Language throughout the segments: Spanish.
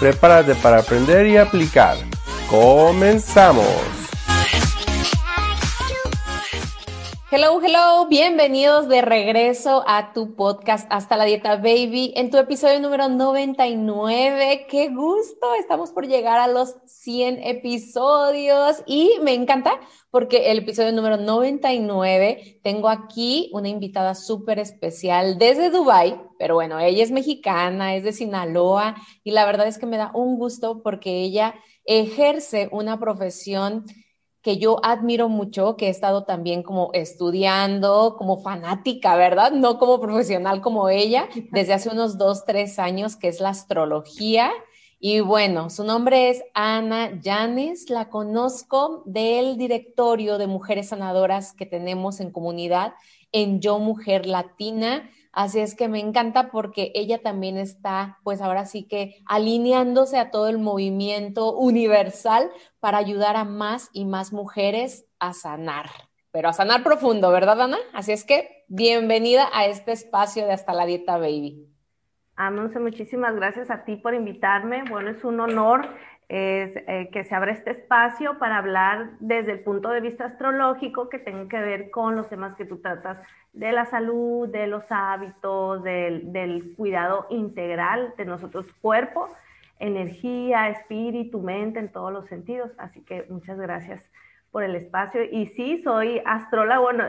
Prepárate para aprender y aplicar. ¡Comenzamos! Hello, hello, bienvenidos de regreso a tu podcast Hasta la Dieta Baby en tu episodio número 99. ¡Qué gusto! Estamos por llegar a los 100 episodios y me encanta porque el episodio número 99 tengo aquí una invitada súper especial desde Dubai, pero bueno, ella es mexicana, es de Sinaloa y la verdad es que me da un gusto porque ella ejerce una profesión que yo admiro mucho, que he estado también como estudiando, como fanática, ¿verdad? No como profesional como ella, desde hace unos dos, tres años, que es la astrología. Y bueno, su nombre es Ana Llanes, la conozco del directorio de mujeres sanadoras que tenemos en comunidad en Yo Mujer Latina. Así es que me encanta porque ella también está, pues ahora sí que alineándose a todo el movimiento universal para ayudar a más y más mujeres a sanar, pero a sanar profundo, ¿verdad, Ana? Así es que bienvenida a este espacio de Hasta la Dieta Baby. Amonse, muchísimas gracias a ti por invitarme. Bueno, es un honor es, eh, que se abra este espacio para hablar desde el punto de vista astrológico que tenga que ver con los temas que tú tratas de la salud, de los hábitos, del, del cuidado integral de nosotros cuerpo, energía, espíritu, mente, en todos los sentidos. Así que muchas gracias por el espacio. Y sí, soy astróloga, bueno,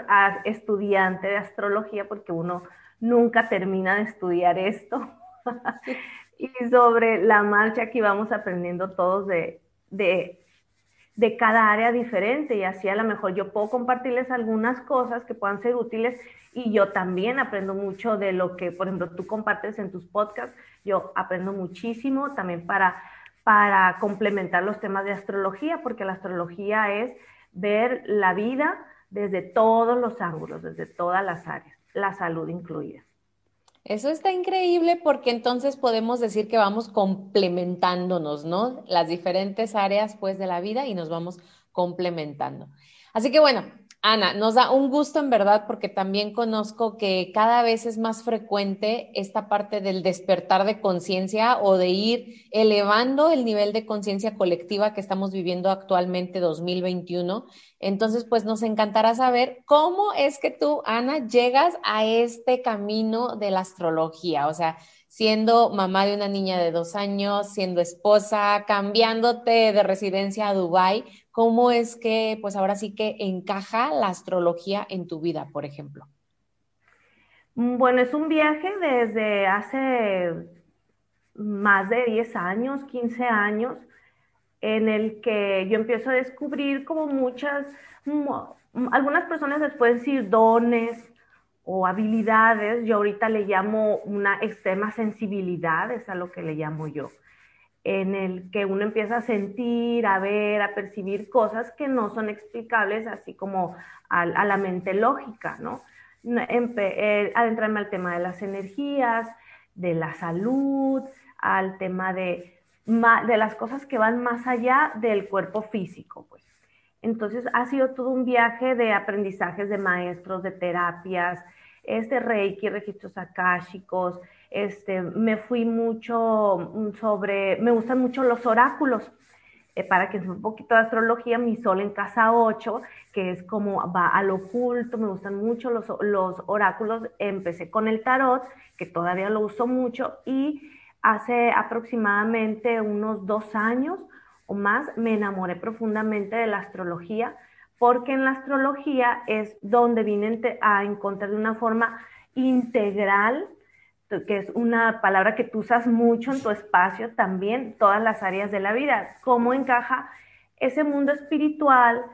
estudiante de astrología porque uno nunca termina de estudiar esto. y sobre la marcha que vamos aprendiendo todos de, de, de, cada área diferente y así a lo mejor yo puedo compartirles algunas cosas que puedan ser útiles y yo también aprendo mucho de lo que, por ejemplo, tú compartes en tus podcasts, yo aprendo muchísimo también para, para complementar los temas de astrología, porque la astrología es ver la vida desde todos los ángulos, desde todas las áreas, la salud incluida. Eso está increíble porque entonces podemos decir que vamos complementándonos, ¿no? Las diferentes áreas pues de la vida y nos vamos complementando. Así que bueno, Ana, nos da un gusto en verdad porque también conozco que cada vez es más frecuente esta parte del despertar de conciencia o de ir elevando el nivel de conciencia colectiva que estamos viviendo actualmente 2021 entonces, pues nos encantará saber cómo es que tú, Ana, llegas a este camino de la astrología, o sea, siendo mamá de una niña de dos años, siendo esposa, cambiándote de residencia a Dubái, ¿cómo es que, pues ahora sí que encaja la astrología en tu vida, por ejemplo? Mm, bueno, es un viaje desde hace más de 10 años, 15 años en el que yo empiezo a descubrir como muchas, algunas personas les pueden decir dones o habilidades, yo ahorita le llamo una extrema sensibilidad, es a lo que le llamo yo, en el que uno empieza a sentir, a ver, a percibir cosas que no son explicables, así como a, la mente lógica, ¿no? Eh, adentrarme al tema de las energías, de la salud, al tema de de las cosas que van más allá del cuerpo físico, pues. Entonces ha sido todo un viaje de aprendizajes de maestros, de terapias, este reiki, registros akáshicos, este, me fui mucho sobre, me gustan mucho los oráculos, eh, para que es un poquito de astrología, mi sol en casa 8, que es como va al oculto, me gustan mucho los, los oráculos, empecé con el tarot, que todavía lo uso mucho, y hace aproximadamente unos dos años o más me enamoré profundamente de la astrología, porque en la astrología es donde vine a encontrar de una forma integral, que es una palabra que tú usas mucho en tu espacio también, todas las áreas de la vida, cómo encaja ese mundo espiritual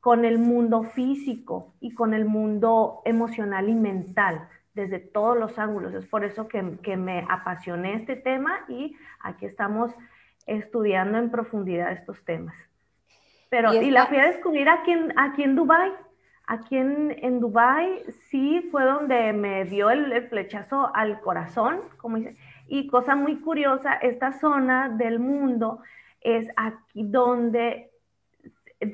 con el mundo físico y con el mundo emocional y mental desde todos los ángulos. Es por eso que, me apasioné este tema y aquí estamos estudiando en profundidad estos temas. Pero, y, la fui a descubrir aquí en, aquí en Dubái. Aquí en, en Dubái sí fue donde me dio el, flechazo al corazón, como dice. Y cosa muy curiosa, esta zona del mundo es aquí donde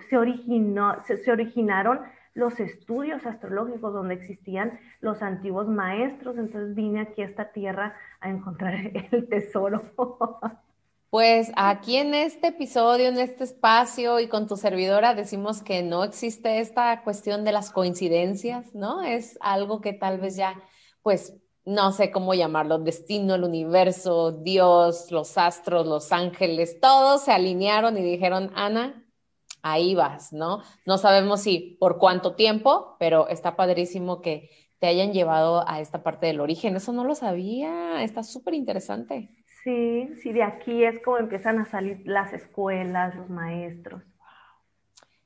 se, originó, se originaron los estudios astrológicos donde existían los antiguos maestros. Entonces vine aquí a esta tierra a encontrar el tesoro. Pues aquí en este episodio, en este espacio y con tu servidora decimos que no existe esta cuestión de las coincidencias, ¿no? Es algo que tal vez ya, pues, no sé cómo llamarlo, destino, el universo, Dios, los astros, los ángeles, todos se alinearon y dijeron, Ana, ahí vas, ¿no? No sabemos si por cuánto tiempo, pero está padrísimo que te hayan llevado a esta parte del origen. Eso no lo sabía, está súper interesante. Sí, sí, de aquí es como empiezan a salir las escuelas, los maestros.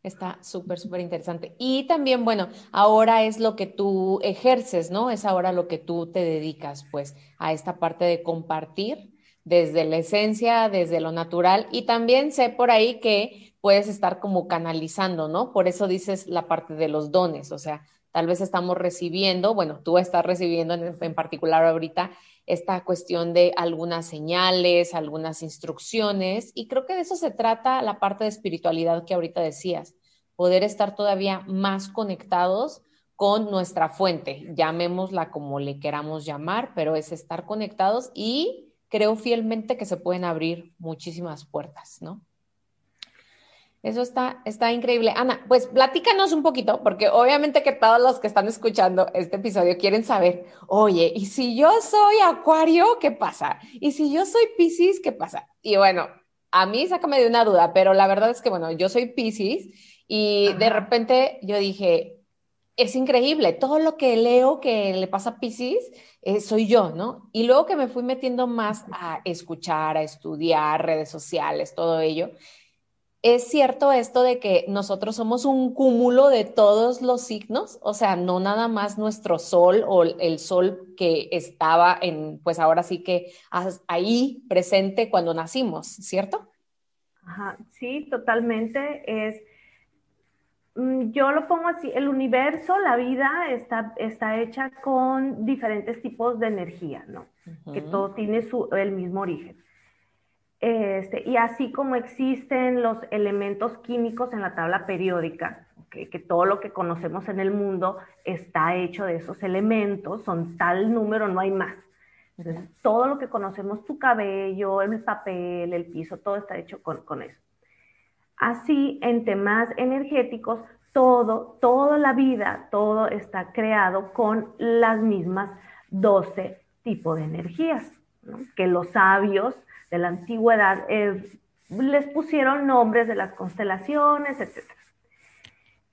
Está súper, súper interesante. Y también, bueno, ahora es lo que tú ejerces, ¿no? Es ahora lo que tú te dedicas, pues, a esta parte de compartir desde la esencia, desde lo natural. Y también sé por ahí que puedes estar como canalizando, ¿no? Por eso dices la parte de los dones, o sea, tal vez estamos recibiendo, bueno, tú estás recibiendo en, en particular ahorita esta cuestión de algunas señales, algunas instrucciones, y creo que de eso se trata la parte de espiritualidad que ahorita decías, poder estar todavía más conectados con nuestra fuente, llamémosla como le queramos llamar, pero es estar conectados y creo fielmente que se pueden abrir muchísimas puertas, ¿no? Eso está, está increíble. Ana, pues platícanos un poquito, porque obviamente que todos los que están escuchando este episodio quieren saber, oye, ¿y si yo soy Acuario, qué pasa? ¿Y si yo soy Pisces, qué pasa? Y bueno, a mí sácame de una duda, pero la verdad es que, bueno, yo soy Pisces y de repente yo dije, es increíble, todo lo que leo que le pasa a Pisces eh, soy yo, ¿no? Y luego que me fui metiendo más a escuchar, a estudiar redes sociales, todo ello, ¿Es cierto esto de que nosotros somos un cúmulo de todos los signos? O sea, no nada más nuestro sol o el sol que estaba en, pues ahora sí que ahí presente cuando nacimos, ¿cierto? Ajá, sí, totalmente. Es, mm, yo lo pongo así, el universo, la vida está, está hecha con diferentes tipos de energía, ¿no? Que todo tiene su, el mismo origen. Este, y así como existen los elementos químicos en la tabla periódica, que todo lo que conocemos en el mundo está hecho de esos elementos, son tal número, no hay más. Entonces, todo lo que conocemos, tu cabello, el papel, el piso, todo está hecho con, con eso. Así, en temas energéticos, todo, toda la vida, todo está creado con las mismas 12 tipos de energías, que los sabios de la antigüedad, les pusieron nombres de las constelaciones, etc.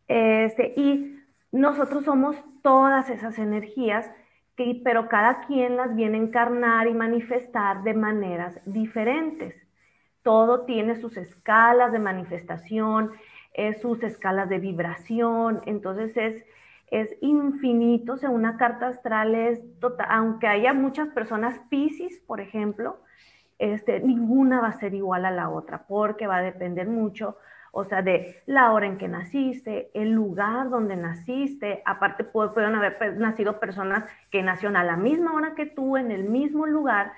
Este, y nosotros somos todas esas energías, que, pero cada quien las viene a encarnar y manifestar de maneras diferentes. Todo tiene sus escalas de manifestación, eh, sus escalas de vibración, entonces es, es infinito, o una carta astral es total, aunque haya muchas personas Pisces, por ejemplo, este, ninguna va a ser igual a la otra, porque va a depender mucho, o sea, de la hora en que naciste, el lugar donde naciste, aparte pueden haber nacido personas que nacieron a la misma hora que tú, en el mismo lugar,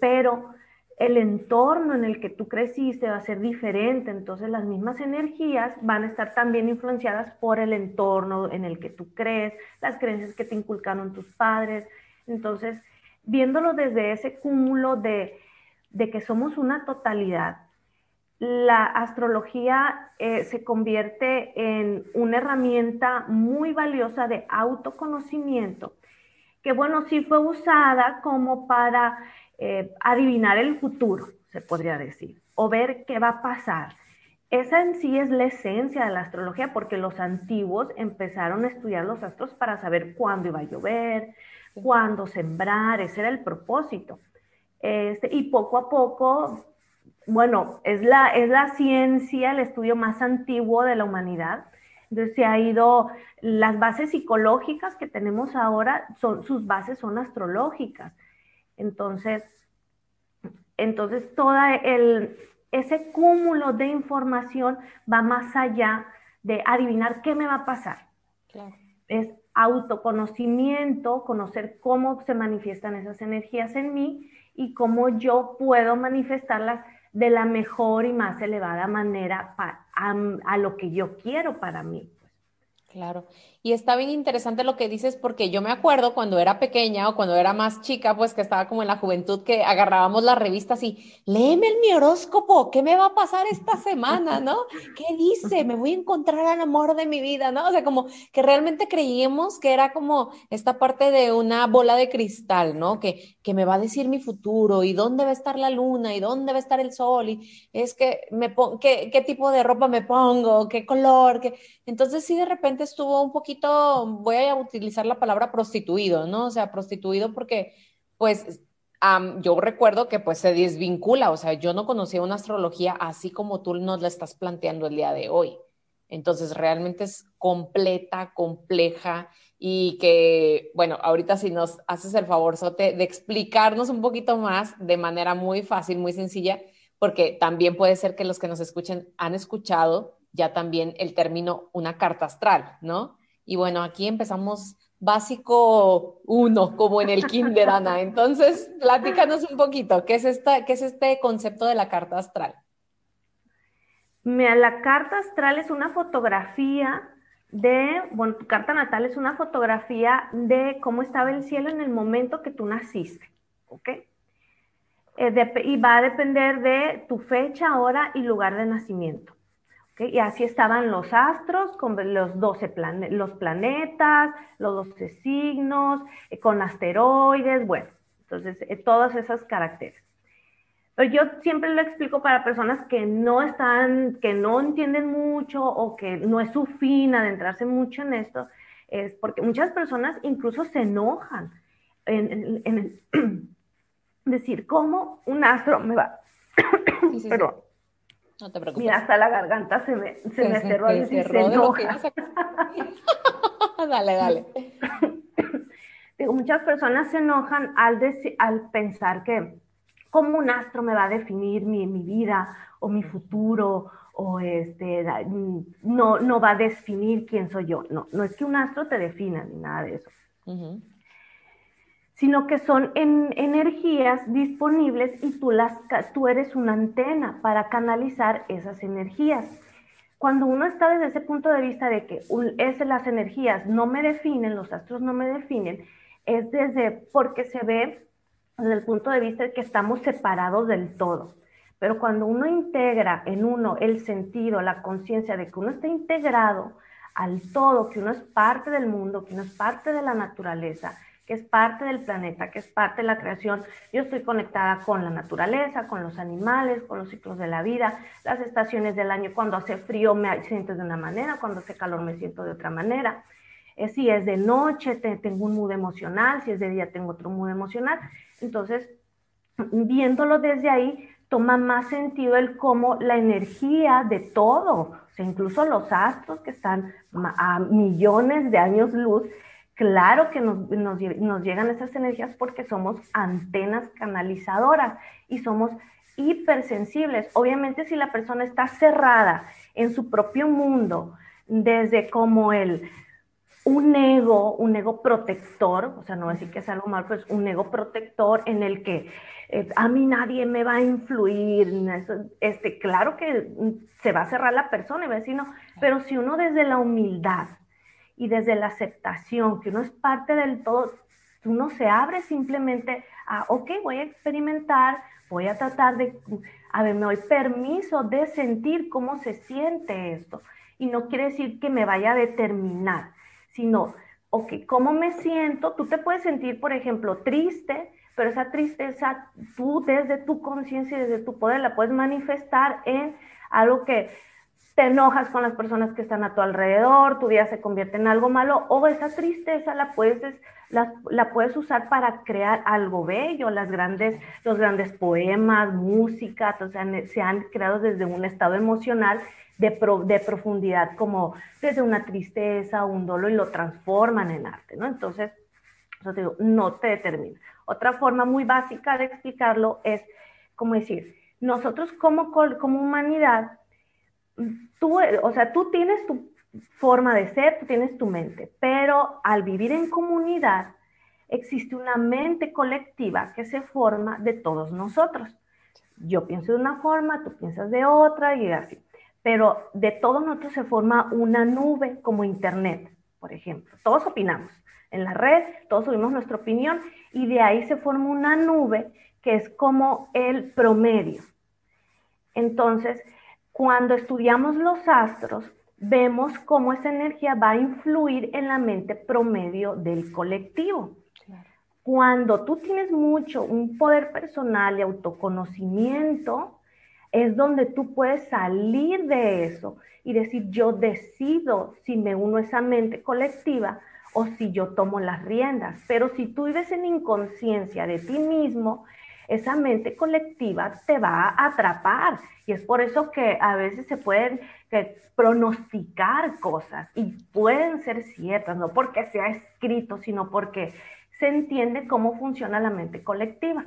pero el entorno en el que tú creciste va a ser diferente, entonces las mismas energías van a estar también influenciadas por el entorno en el que tú crees, las creencias que te inculcaron tus padres, entonces viéndolo desde ese cúmulo de, que somos una totalidad, la astrología eh, se convierte en una herramienta muy valiosa de autoconocimiento, que bueno, sí fue usada como para eh, adivinar el futuro, se podría decir, o ver qué va a pasar. Esa en sí es la esencia de la astrología, porque los antiguos empezaron a estudiar los astros para saber cuándo iba a llover, cuándo sembrar, ese era el propósito. Este, y poco a poco, bueno, es la, es la ciencia, el estudio más antiguo de la humanidad. Entonces se ha ido, las bases psicológicas que tenemos ahora, son, sus bases son astrológicas. Entonces, Entonces, todo el, ese cúmulo de información va más allá de adivinar qué me va a pasar. Es autoconocimiento, conocer cómo se manifiestan esas energías en mí y cómo yo puedo manifestarlas de la mejor y más elevada manera a, lo que yo quiero para mí. Claro. Y está bien interesante lo que dices porque yo me acuerdo cuando era pequeña o cuando era más chica, pues que estaba como en la juventud, que agarrábamos las revistas y léeme el mi horóscopo, ¿qué me va a pasar esta semana, no? ¿Qué dice? Me voy a encontrar al amor de mi vida, ¿no? O sea, como que realmente creíamos que era como esta parte de una bola de cristal, ¿no? Que, que me va a decir mi futuro y dónde va a estar la luna y dónde va a estar el sol y es que me qué, qué tipo de ropa me pongo, qué color, qué... Entonces sí de repente estuvo un poquito voy a utilizar la palabra prostituido, ¿no? O sea, prostituido porque, pues, yo recuerdo que pues se desvincula, o sea, yo no conocía una astrología así como tú nos la estás planteando el día de hoy. Entonces, realmente es completa, compleja y que, bueno, ahorita si nos haces el favor, Sote, de explicarnos un poquito más de manera muy fácil, muy sencilla, porque también puede ser que los que nos escuchen han escuchado ya también el término una carta astral, ¿no? Y bueno, aquí empezamos básico uno, como en el kinder, Ana. Entonces, platícanos un poquito, ¿qué es, esta, qué es este concepto de la carta astral? Mira, la carta astral es una fotografía de, bueno, tu carta natal es una fotografía de cómo estaba el cielo en el momento que tú naciste, ¿ok? Eh, y va a depender de tu fecha, hora y lugar de nacimiento. Y así estaban los astros con los 12 los planetas, los 12 signos, eh, con asteroides, bueno, entonces eh, todas esas caracteres. Pero yo siempre lo explico para personas que no están, que no entienden mucho o que no es su fin adentrarse mucho en esto, es porque muchas personas incluso se enojan en, decir, ¿cómo un astro me va? Perdón no te preocupes. Mira, hasta la garganta se me, se me cerró y se, enoja. dale, dale. Digo, muchas personas se enojan al, al pensar que cómo un astro me va a definir mi, mi vida o mi futuro o este, no, no va a definir quién soy yo. No, no es que un astro te defina ni nada de eso sino que son en, energías disponibles y tú, las, tú eres una antena para canalizar esas energías. Cuando uno está desde ese punto de vista de que es, las energías no me definen, los astros no me definen, es desde porque se ve desde el punto de vista de que estamos separados del todo. Pero cuando uno integra en uno el sentido, la conciencia de que uno está integrado al todo, que uno es parte del mundo, que uno es parte de la naturaleza, que es parte del planeta, que es parte de la creación. Yo estoy conectada con la naturaleza, con los animales, con los ciclos de la vida, las estaciones del año. Cuando hace frío me siento de una manera, cuando hace calor me siento de otra manera. Eh, si es de noche, tengo un mood emocional, si es de día, tengo otro mood emocional. Entonces, viéndolo desde ahí, toma más sentido el cómo la energía de todo, o sea, incluso los astros que están a millones de años luz, Claro que nos, llegan esas energías porque somos antenas canalizadoras y somos hipersensibles. Obviamente si la persona está cerrada en su propio mundo, desde como el un ego, un ego protector, o sea, no decir que es algo malo, pues un ego protector en el que eh, a mí nadie me va a influir, este, claro que se va a cerrar la persona y va a decir no, pero si uno desde la humildad, y desde la aceptación, que uno es parte del todo, uno se abre simplemente a, ok, voy a experimentar, voy a tratar de, a ver, me doy permiso de sentir cómo se siente esto. Y no quiere decir que me vaya a determinar, sino, ok, ¿cómo me siento? Tú te puedes sentir, por ejemplo, triste, pero esa tristeza tú desde tu conciencia y desde tu poder la puedes manifestar en algo que te enojas con las personas que están a tu alrededor, tu vida se convierte en algo malo, o esa tristeza la puedes, la, puedes usar para crear algo bello. Las grandes, los grandes poemas, música, se han creado desde un estado emocional de, de, profundidad, como desde una tristeza, un dolor, y lo transforman en arte, ¿no? Entonces, eso te digo, no te determina. Otra forma muy básica de explicarlo es como decir, nosotros como, como humanidad, tú, o sea, tú tienes tu forma de ser, tú tienes tu mente, pero al vivir en comunidad existe una mente colectiva que se forma de todos nosotros. Yo pienso de una forma, tú piensas de otra y así. Pero de todos nosotros se forma una nube como Internet, por ejemplo. Todos opinamos en la red, todos subimos nuestra opinión y de ahí se forma una nube que es como el promedio. Entonces, cuando estudiamos los astros, vemos cómo esa energía va a influir en la mente promedio del colectivo. Cuando tú tienes mucho un poder personal y autoconocimiento, es donde tú puedes salir de eso y decir, yo decido si me uno a esa mente colectiva o si yo tomo las riendas. Pero si tú vives en inconsciencia de ti mismo, esa mente colectiva te va a atrapar. Y es por eso que a veces se pueden pronosticar cosas y pueden ser ciertas, no porque sea escrito, sino porque se entiende cómo funciona la mente colectiva.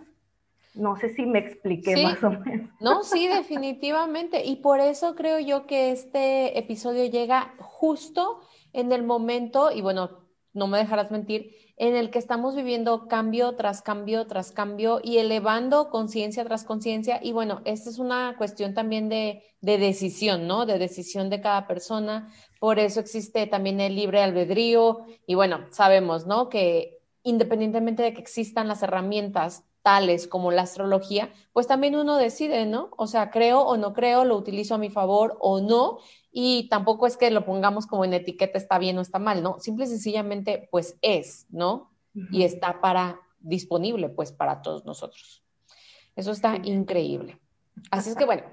No sé si me expliqué más o menos. No, sí, definitivamente. Y por eso creo yo que este episodio llega justo en el momento, y bueno, no me dejarás mentir, en el que estamos viviendo cambio tras cambio tras cambio y elevando conciencia tras conciencia. Y bueno, esta es una cuestión también de, de, decisión, ¿no? De decisión de cada persona. Por eso existe también el libre albedrío. Y bueno, sabemos, ¿no? Que independientemente de que existan las herramientas tales como la astrología, pues también uno decide, ¿no? O sea, creo o no creo, lo utilizo a mi favor o no, y tampoco es que lo pongamos como en etiqueta está bien o está mal, ¿no? Simple y sencillamente pues es, ¿no? Y está para disponible pues para todos nosotros. Eso está increíble. Así es que bueno,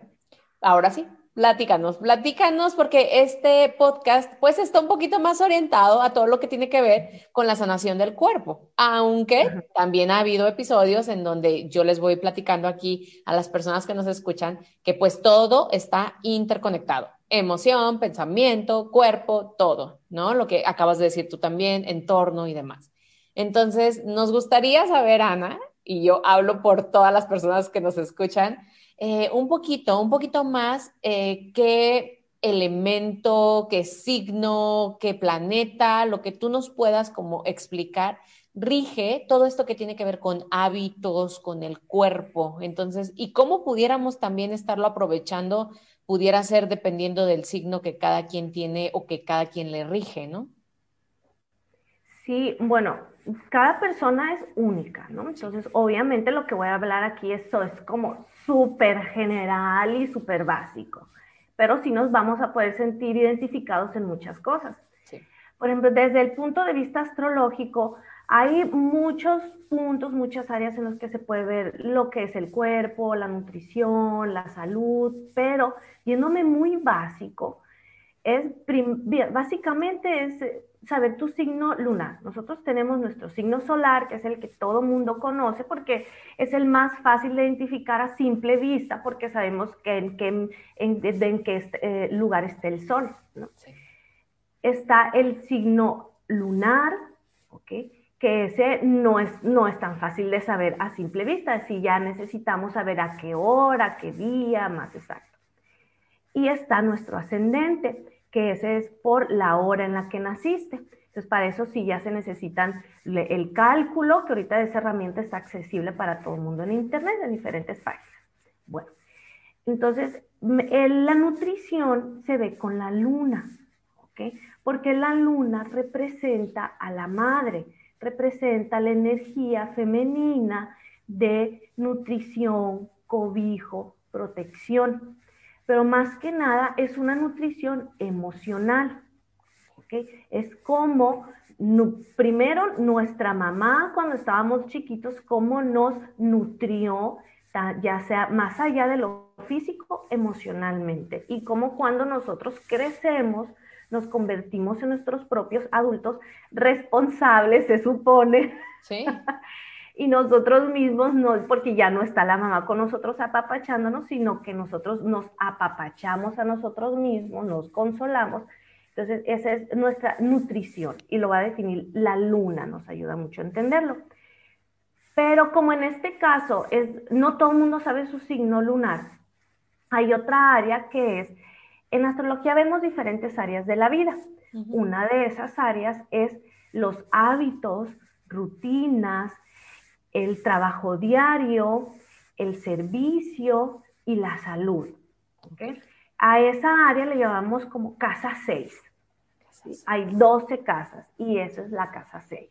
ahora sí, Platícanos, platícanos porque este podcast pues está un poquito más orientado a todo lo que tiene que ver con la sanación del cuerpo, aunque también ha habido episodios en donde yo les voy platicando aquí a las personas que nos escuchan que pues todo está interconectado, emoción, pensamiento, cuerpo, todo, ¿no? Lo que acabas de decir tú también, entorno y demás. Entonces, nos gustaría saber, Ana, y yo hablo por todas las personas que nos escuchan, eh, un poquito, un poquito más eh, qué elemento, qué signo, qué planeta, lo que tú nos puedas como explicar, rige todo esto que tiene que ver con hábitos, con el cuerpo. Entonces, y cómo pudiéramos también estarlo aprovechando, pudiera ser dependiendo del signo que cada quien tiene o que cada quien le rige, ¿no? Sí, bueno, cada persona es única, ¿no? Entonces, obviamente lo que voy a hablar aquí es, es como súper general y súper básico, pero sí nos vamos a poder sentir identificados en muchas cosas. Por ejemplo, desde el punto de vista astrológico, hay muchos puntos, muchas áreas en las que se puede ver lo que es el cuerpo, la nutrición, la salud, pero yéndome muy básico, es básicamente es saber tu signo lunar. Nosotros tenemos nuestro signo solar, que es el que todo mundo conoce, porque es el más fácil de identificar a simple vista, porque sabemos que en qué, en, qué eh, lugar está el sol. Está el signo lunar, que ese no es, no es tan fácil de saber a simple vista, si ya necesitamos saber a qué hora, qué día, más exacto. Y está nuestro ascendente, que ese es por la hora en la que naciste. Entonces, para eso sí ya se necesitan el cálculo, que ahorita esa herramienta está accesible para todo el mundo en Internet, en diferentes páginas. Bueno, entonces, la nutrición se ve con la luna, ¿ok? Porque la luna representa a la madre, representa la energía femenina de nutrición, cobijo, protección pero más que nada es una nutrición emocional. ¿okay? Es como, primero, nuestra mamá cuando estábamos chiquitos, cómo nos nutrió, ya sea más allá de lo físico, emocionalmente. Y cómo cuando nosotros crecemos, nos convertimos en nuestros propios adultos responsables, se supone. Sí. y nosotros mismos no, porque ya no está la mamá con nosotros apapachándonos, sino que nosotros nos apapachamos a nosotros mismos, nos consolamos. Entonces, esa es nuestra nutrición y lo va a definir la luna, nos ayuda mucho a entenderlo. Pero como en este caso es, no todo el mundo sabe su signo lunar, hay otra área que es, en astrología vemos diferentes áreas de la vida. Una de esas áreas es los hábitos, rutinas, el trabajo diario, el servicio y la salud. A esa área le llamamos como casa 6. Hay 12 casas y esa es la casa 6.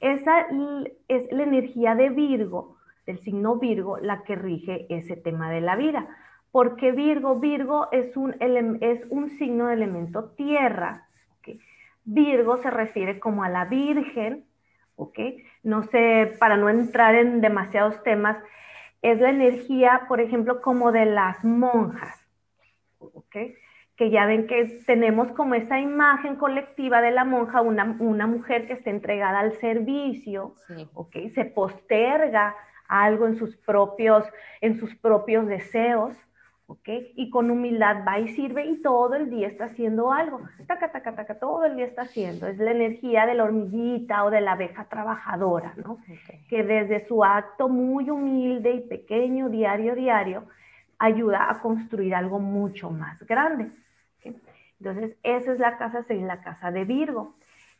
Esa es la energía de Virgo, del signo Virgo, la que rige ese tema de la vida. Porque Virgo, Virgo es un, es un signo de elemento tierra. Virgo se refiere como a la Virgen, ¿ok? No sé, para no entrar en demasiados temas, es la energía, por ejemplo, como de las monjas, ¿ok? Que ya ven que tenemos como esa imagen colectiva de la monja, una, mujer que está entregada al servicio, ¿ok? Se posterga algo en sus propios, en sus propios deseos, ¿ok? Y con humildad va y sirve y todo el día está haciendo algo. Taca, taca, taca, todo el día está haciendo. Es la energía de la hormiguita o de la abeja trabajadora, ¿no? Que desde su acto muy humilde y pequeño, diario, diario, ayuda a construir algo mucho más grande. Entonces, esa es la casa 6, la casa de Virgo.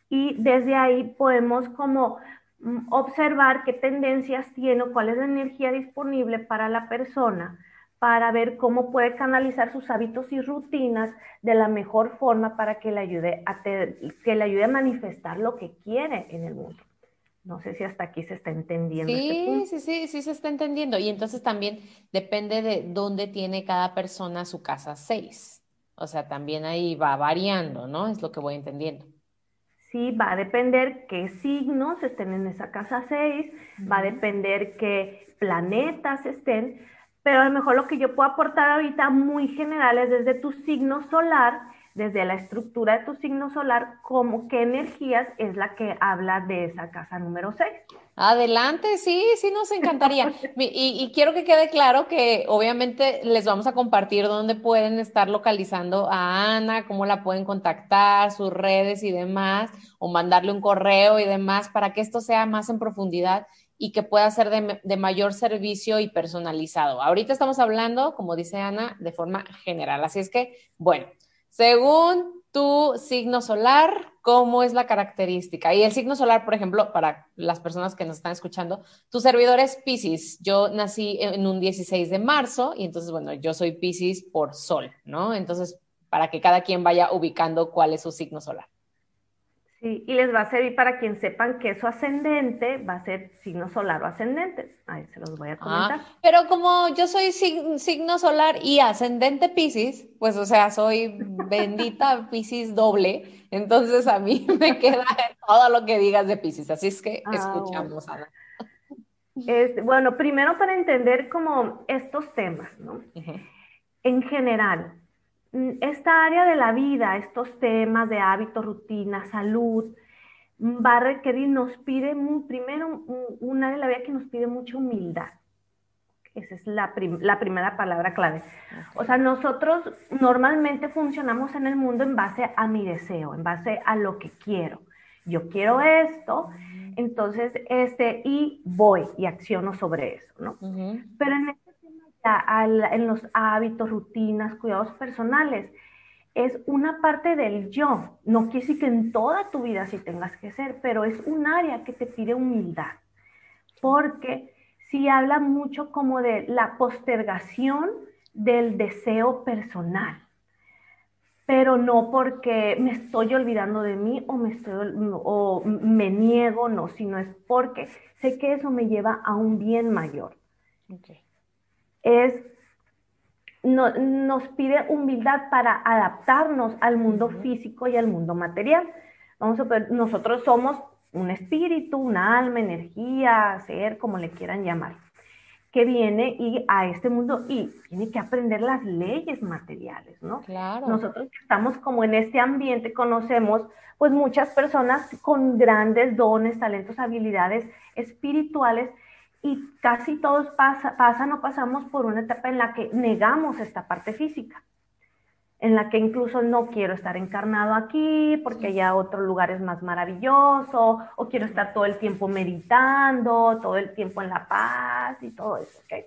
Y desde ahí podemos como mm, observar qué tendencias tiene, cuál es la energía disponible para la persona para ver cómo puede canalizar sus hábitos y rutinas de la mejor forma para que le ayude a, que le ayude a manifestar lo que quiere en el mundo. No sé si hasta aquí se está entendiendo. Este sí, sí, sí, sí se está entendiendo. Y entonces también depende de dónde tiene cada persona su casa 6. O sea, también ahí va variando, ¿no? Es lo que voy entendiendo. Sí, va a depender qué signos estén en esa casa 6, va a depender qué planetas estén, pero a lo mejor lo que yo puedo aportar ahorita muy general es desde tu signo solar, desde la estructura de tu signo solar, como qué energías es la que habla de esa casa número 6. Adelante, sí, sí nos encantaría. y, y, quiero que quede claro que obviamente les vamos a compartir dónde pueden estar localizando a Ana, cómo la pueden contactar, sus redes y demás, o mandarle un correo y demás, para que esto sea más en profundidad y que pueda ser de, mayor servicio y personalizado. Ahorita estamos hablando, como dice Ana, de forma general. Así es que, bueno, según tu signo solar, ¿cómo es la característica? Y el signo solar, por ejemplo, para las personas que nos están escuchando, tu servidor es Pisces. Yo nací en un 16 de marzo y entonces, bueno, yo soy Pisces por sol, ¿no? Entonces, para que cada quien vaya ubicando cuál es su signo solar. Sí, y les va a servir para quien sepan que su ascendente va a ser signo solar o ascendente. Ahí se los voy a ah, comentar. pero como yo soy signo solar y ascendente Pisces, pues o sea, soy bendita Pisces doble, entonces a mí me queda todo lo que digas de Pisces, así es que ah, escuchamos, Ana. bueno, primero para entender como estos temas, ¿no? En general, esta área de la vida, estos temas de hábitos, rutina, salud, mm, va a requerir, nos pide, primero, un área de la vida que nos pide mucha humildad. Esa es la, la, primera palabra clave. O sea, nosotros normalmente funcionamos en el mundo en base a mi deseo, en base a lo que quiero. Yo quiero esto, entonces, este, y voy y acciono sobre eso, ¿no? Pero en en los hábitos, rutinas, cuidados personales. Es una parte del yo. No quiere decir que en toda tu vida sí tengas que ser, pero es un área que te pide humildad. Porque sí habla mucho como de la postergación del deseo personal pero no porque me estoy olvidando de mí o me, estoy, o me niego, no, sino es porque sé que eso me lleva a un bien mayor. Okay es, nos pide humildad para adaptarnos al mundo físico y al mundo material. Vamos a ver, nosotros somos un espíritu, un alma, energía, ser, como le quieran llamar, que viene y a este mundo y tiene que aprender las leyes materiales, ¿no? Claro. Nosotros estamos como en este ambiente conocemos pues muchas personas con grandes dones, talentos, habilidades espirituales y casi todos pasa, pasan o pasamos por una etapa en la que negamos esta parte física. en la que incluso no quiero estar encarnado aquí porque ya otro lugar es más maravilloso, o quiero estar todo el tiempo meditando, todo el tiempo en la paz y todo eso, ¿ok?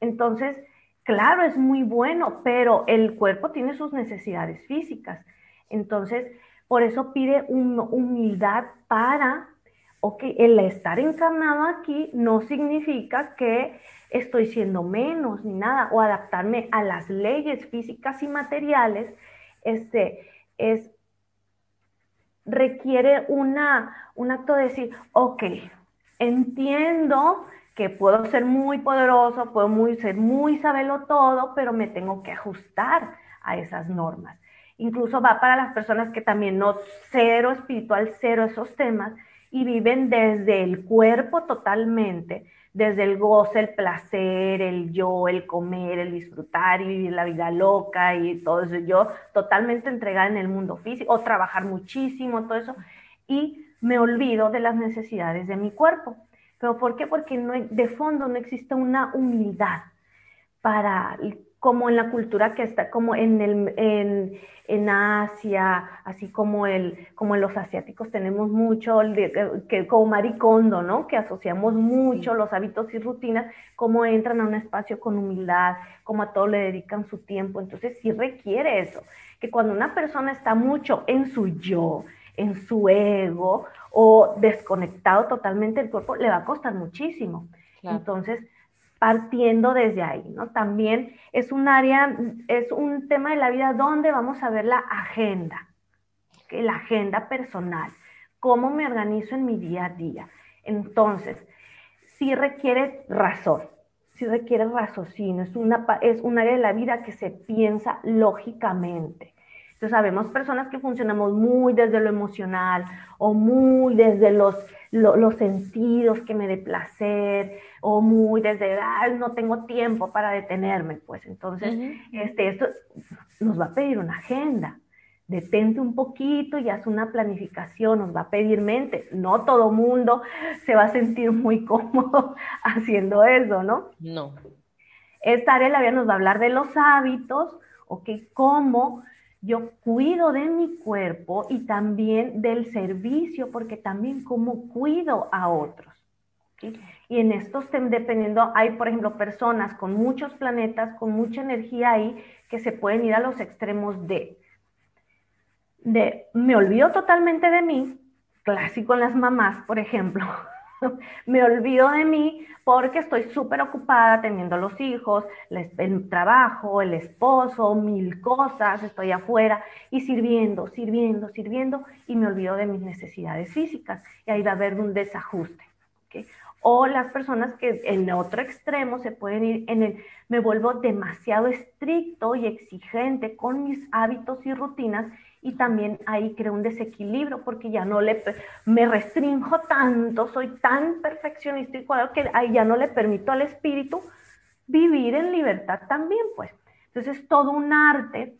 Entonces, claro, es muy bueno, pero el cuerpo tiene sus necesidades físicas. Entonces, por eso pide humildad para, ok, el estar encarnado aquí no significa que estoy siendo menos ni nada, o adaptarme a las leyes físicas y materiales, este, es, requiere una, un acto de decir, ok, entiendo que puedo ser muy poderoso, puedo muy, ser muy sabelo todo, pero me tengo que ajustar a esas normas. Incluso va para las personas que también no cero espiritual, cero esos temas y viven desde el cuerpo totalmente desde el goce, el placer, el yo, el comer, el disfrutar y vivir la vida loca y todo eso. Yo totalmente entregada en el mundo físico, o trabajar muchísimo, todo eso, y me olvido de las necesidades de mi cuerpo. ¿Pero por qué? Porque no, de fondo no existe una humildad para como en la cultura que está, como en, el, en, en Asia, así como, el, como en los asiáticos tenemos mucho, que, como maricondo, ¿no? Que asociamos mucho los hábitos y rutinas, cómo entran a un espacio con humildad, cómo a todo le dedican su tiempo. Entonces sí requiere eso, que cuando una persona está mucho en su yo, en su ego o desconectado totalmente del cuerpo, le va a costar muchísimo. Entonces, partiendo desde ahí, ¿no? También es un área, es un tema de la vida donde vamos a ver la agenda, la agenda personal, cómo me organizo en mi día a día. Entonces, sí requiere razón, sí requiere raciocinio, es, una, es un área de la vida que se piensa lógicamente. Entonces, sabemos personas que funcionamos muy desde lo emocional o muy desde los los sentidos que me dé placer o muy desde, Ay, no tengo tiempo para detenerme, pues entonces este, esto nos va a pedir una agenda. Detente un poquito y haz una planificación, nos va a pedir mente. No todo mundo se va a sentir muy cómodo haciendo eso, ¿no? No. Esta área de la vida nos va a hablar de los hábitos, ¿ok? Cómo yo cuido de mi cuerpo y también del servicio, porque también como cuido a otros. Y en estos, dependiendo, hay, por ejemplo, personas con muchos planetas, con mucha energía ahí, que se pueden ir a los extremos de, de me olvido totalmente de mí, clásico en las mamás, por ejemplo, me olvido de mí porque estoy súper ocupada teniendo los hijos, el trabajo, el esposo, mil cosas, estoy afuera y sirviendo, sirviendo, sirviendo y me olvido de mis necesidades físicas y ahí va a haber un desajuste. O las personas que en otro extremo se pueden ir en el, me vuelvo demasiado estricto y exigente con mis hábitos y rutinas y también ahí creo un desequilibrio porque ya no le, me restringo tanto, soy tan perfeccionista y cuadrado que ahí ya no le permito al espíritu vivir en libertad también, pues. Entonces es todo un arte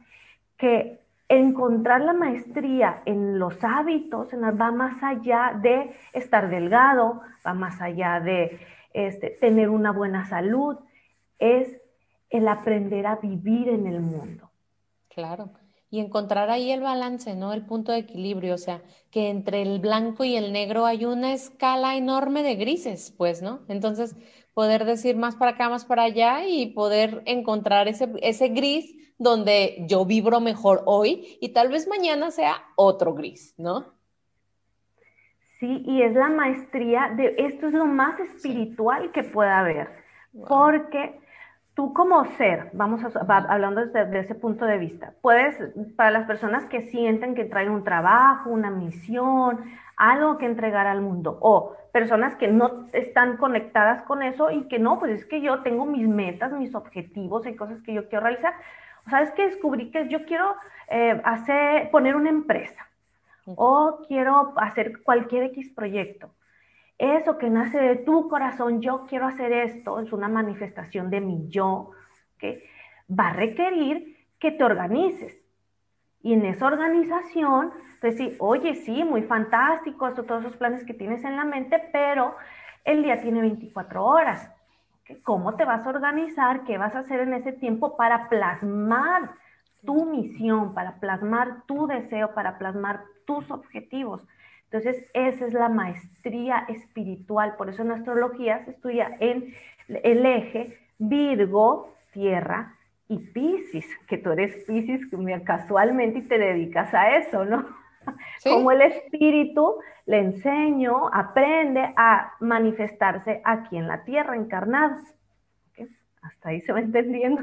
que encontrar la maestría en los hábitos va más allá de estar delgado, va más allá de este, tener una buena salud, es el aprender a vivir en el mundo. Claro y encontrar ahí el balance, ¿no? El punto de equilibrio, o sea, que entre el blanco y el negro hay una escala enorme de grises, pues, ¿no? Entonces, poder decir más para acá, más para allá y poder encontrar ese, ese gris donde yo vibro mejor hoy y tal vez mañana sea otro gris, ¿no? Sí, y es la maestría de esto es lo más espiritual que pueda haber, porque tú como ser, vamos a, hablando desde, ese punto de vista, puedes, para las personas que sienten que traen un trabajo, una misión, algo que entregar al mundo, o personas que no están conectadas con eso y que no, pues es que yo tengo mis metas, mis objetivos y cosas que yo quiero realizar. O sea, es que descubrí que yo quiero eh, hacer, poner una empresa o quiero hacer cualquier X proyecto eso que nace de tu corazón, yo quiero hacer esto, es una manifestación de mi yo, que va a requerir que te organices. Y en esa organización, decir, oye, sí, muy fantástico, todos esos planes que tienes en la mente, pero el día tiene 24 horas. ¿Cómo te vas a organizar? ¿Qué vas a hacer en ese tiempo para plasmar tu misión, para plasmar tu deseo, para plasmar tus objetivos. Entonces, esa es la maestría espiritual. Por eso en astrología se estudia en el eje Virgo, Tierra y Pisces, que tú eres Pisces casualmente y te dedicas a eso, ¿no? Como el espíritu le enseño, aprende a manifestarse aquí en la Tierra encarnado. Hasta ahí se va entendiendo.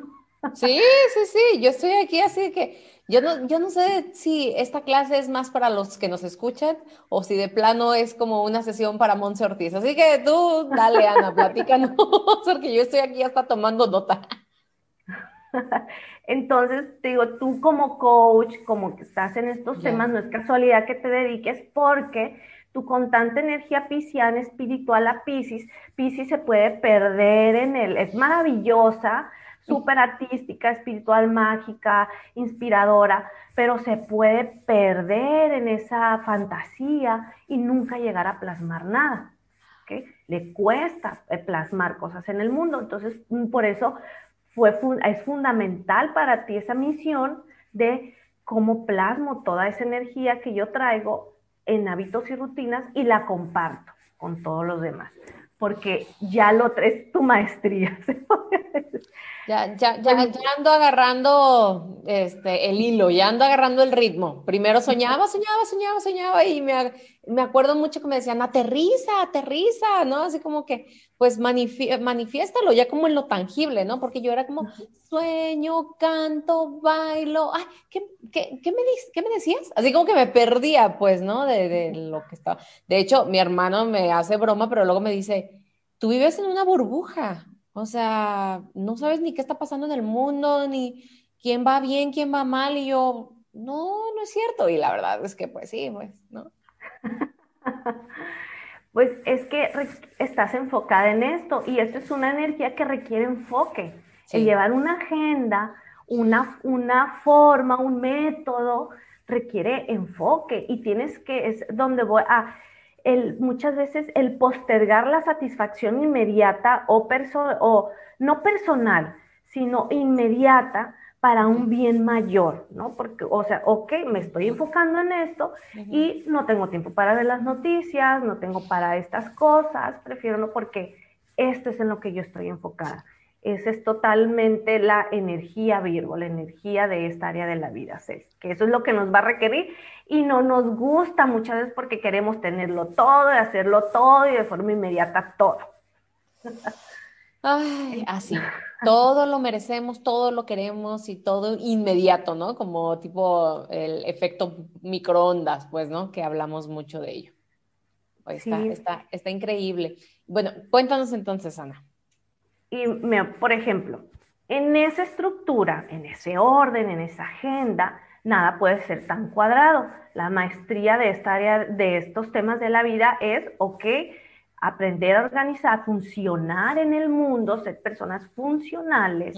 Sí, sí, sí, yo estoy aquí así que yo no, yo no sé si esta clase es más para los que nos escuchan o si de plano es como una sesión para Monse Ortiz. Así que tú, dale, Ana, platícanos, porque yo estoy aquí hasta tomando nota. Entonces, te digo, tú como coach, como que estás en estos temas, no es casualidad que te dediques porque tu constante energía pisciana espiritual a Piscis, Piscis se puede perder en él, es maravillosa, súper artística, espiritual, mágica, inspiradora, pero se puede perder en esa fantasía y nunca llegar a plasmar nada. ¿okay? Le cuesta eh, plasmar cosas en el mundo. Entonces, mm, por eso fue, es fundamental para ti esa misión de cómo plasmo toda esa energía que yo traigo en hábitos y rutinas y la comparto con todos los demás, porque ya lo traes tu maestría. Ya, ya, ya, ya, ando agarrando este, el hilo, ya ando agarrando el ritmo. Primero soñaba, soñaba, soñaba, soñaba y me, me acuerdo mucho que me decían, aterriza, aterriza, ¿no? Así como que, pues manifiéstalo ya como en lo tangible, ¿no? Porque yo era como, sueño, canto, bailo, ay, ¿qué, qué, qué me, ¿qué me decías? Así como que me perdía, pues, ¿no? De, de lo que estaba. De hecho, mi hermano me hace broma, pero luego me dice, tú vives en una burbuja. O sea, no sabes ni qué está pasando en el mundo, ni quién va bien, quién va mal, y yo, no, no es cierto. Y la verdad es que, pues sí, pues, ¿no? Pues es que estás enfocada en esto y esto es una energía que requiere enfoque. El llevar una agenda, una, una forma, un método, requiere enfoque y tienes que, es donde voy a, muchas veces el postergar la satisfacción inmediata o, o no personal, sino inmediata para un bien mayor, ¿no? Porque, o sea, ok, me estoy enfocando en esto y no tengo tiempo para ver las noticias, no tengo para estas cosas, prefiero no porque esto es en lo que yo estoy enfocada. Esa es totalmente la energía Virgo, la energía de esta área de la vida, que eso es lo que nos va a requerir y no nos gusta muchas veces porque queremos tenerlo todo y hacerlo todo y de forma inmediata todo. Ay, así, todo lo merecemos, todo lo queremos y todo inmediato, ¿no? Como tipo el efecto microondas, pues, ¿no? Que hablamos mucho de ello. Pues está, está, está increíble. Bueno, cuéntanos entonces, Ana. Y, por ejemplo, en esa estructura, en ese orden, en esa agenda, nada puede ser tan cuadrado. La maestría de esta área, de estos temas de la vida es, ok, aprender a organizar, funcionar en el mundo, ser personas funcionales,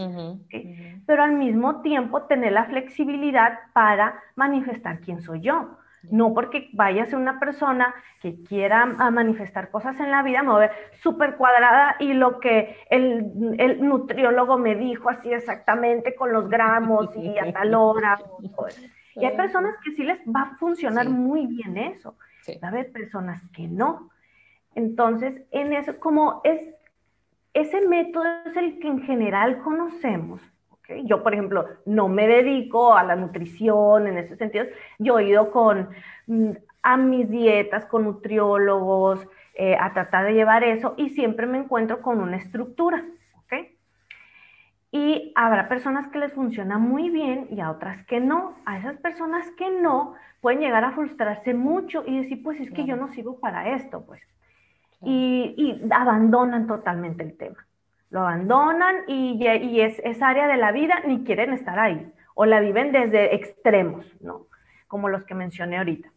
pero al mismo tiempo tener la flexibilidad para manifestar quién soy yo. No porque vaya a ser una persona que quiera manifestar cosas en la vida, me voy a ver súper cuadrada y lo que el, el, nutriólogo me dijo así exactamente con los gramos y a tal hora. Y hay personas que sí les va a funcionar muy bien eso. Va a haber personas que no. Entonces, en eso, como es, ese método es el que en general conocemos, yo, por ejemplo, no me dedico a la nutrición en ese sentido. Yo he ido con, mm, a mis dietas con nutriólogos eh, a tratar de llevar eso y siempre me encuentro con una estructura. Y habrá personas que les funciona muy bien y a otras que no. A esas personas que no pueden llegar a frustrarse mucho y decir, pues es que yo no sirvo para esto, pues. Y, y abandonan totalmente el tema lo abandonan y, es, esa área de la vida ni quieren estar ahí o la viven desde extremos, ¿no? Como los que mencioné ahorita.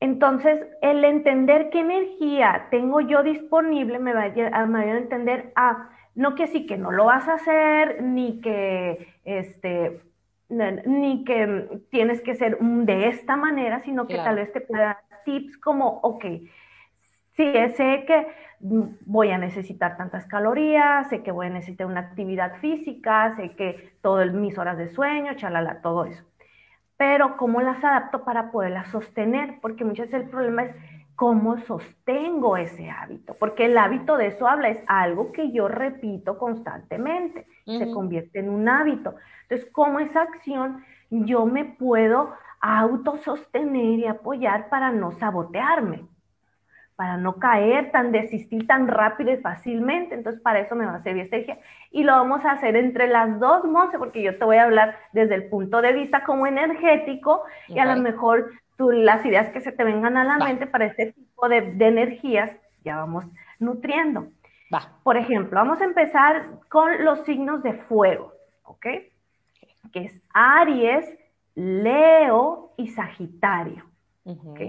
Entonces, el entender qué energía tengo yo disponible me va a, me a entender, ah, no que sí que no lo vas a hacer, ni que, este, ni que tienes que ser de esta manera, sino que tal vez te pueda dar tips como, ok, Sí, sé que voy a necesitar tantas calorías, sé que voy a necesitar una actividad física, sé que todo mis horas de sueño, chalala, todo eso. Pero ¿cómo las adapto para poderlas sostener? Porque muchas veces el problema es cómo sostengo ese hábito, porque el hábito de eso habla, es algo que yo repito constantemente, se convierte en un hábito. Entonces, ¿cómo esa acción yo me puedo autosostener y apoyar para no sabotearme? Para no caer tan, desistir tan rápido y fácilmente. Entonces, para eso me va a servir esta Y lo vamos a hacer entre las dos, Monse, porque yo te voy a hablar desde el punto de vista como energético y a lo mejor tú, las ideas que se te vengan a la mente para este tipo de, energías ya vamos nutriendo. Por ejemplo, vamos a empezar con los signos de fuego, ¿ok? Que es Aries, Leo y Sagitario. ¿ok?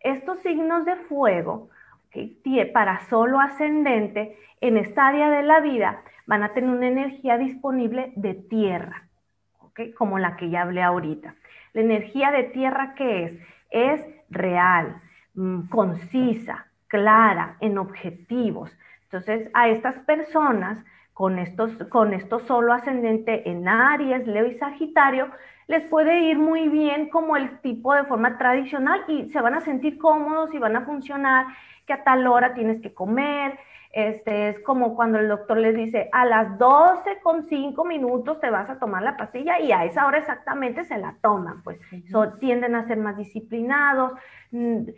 Estos signos de fuego, para solo ascendente, en esta área de la vida, van a tener una energía disponible de tierra, como la que ya hablé ahorita. La energía de tierra, ¿qué es? Es real, mm, concisa, clara, en objetivos. Entonces, a estas personas con estos, con esto solo ascendente en Aries, Leo y Sagitario, les puede ir muy bien como el tipo de forma tradicional y se van a sentir cómodos y van a funcionar, que a tal hora tienes que comer. Este, es como cuando el doctor les dice, a las 12 con 5 minutos te vas a tomar la pastilla y a esa hora exactamente se la toman, pues tienden a ser más disciplinados, mm,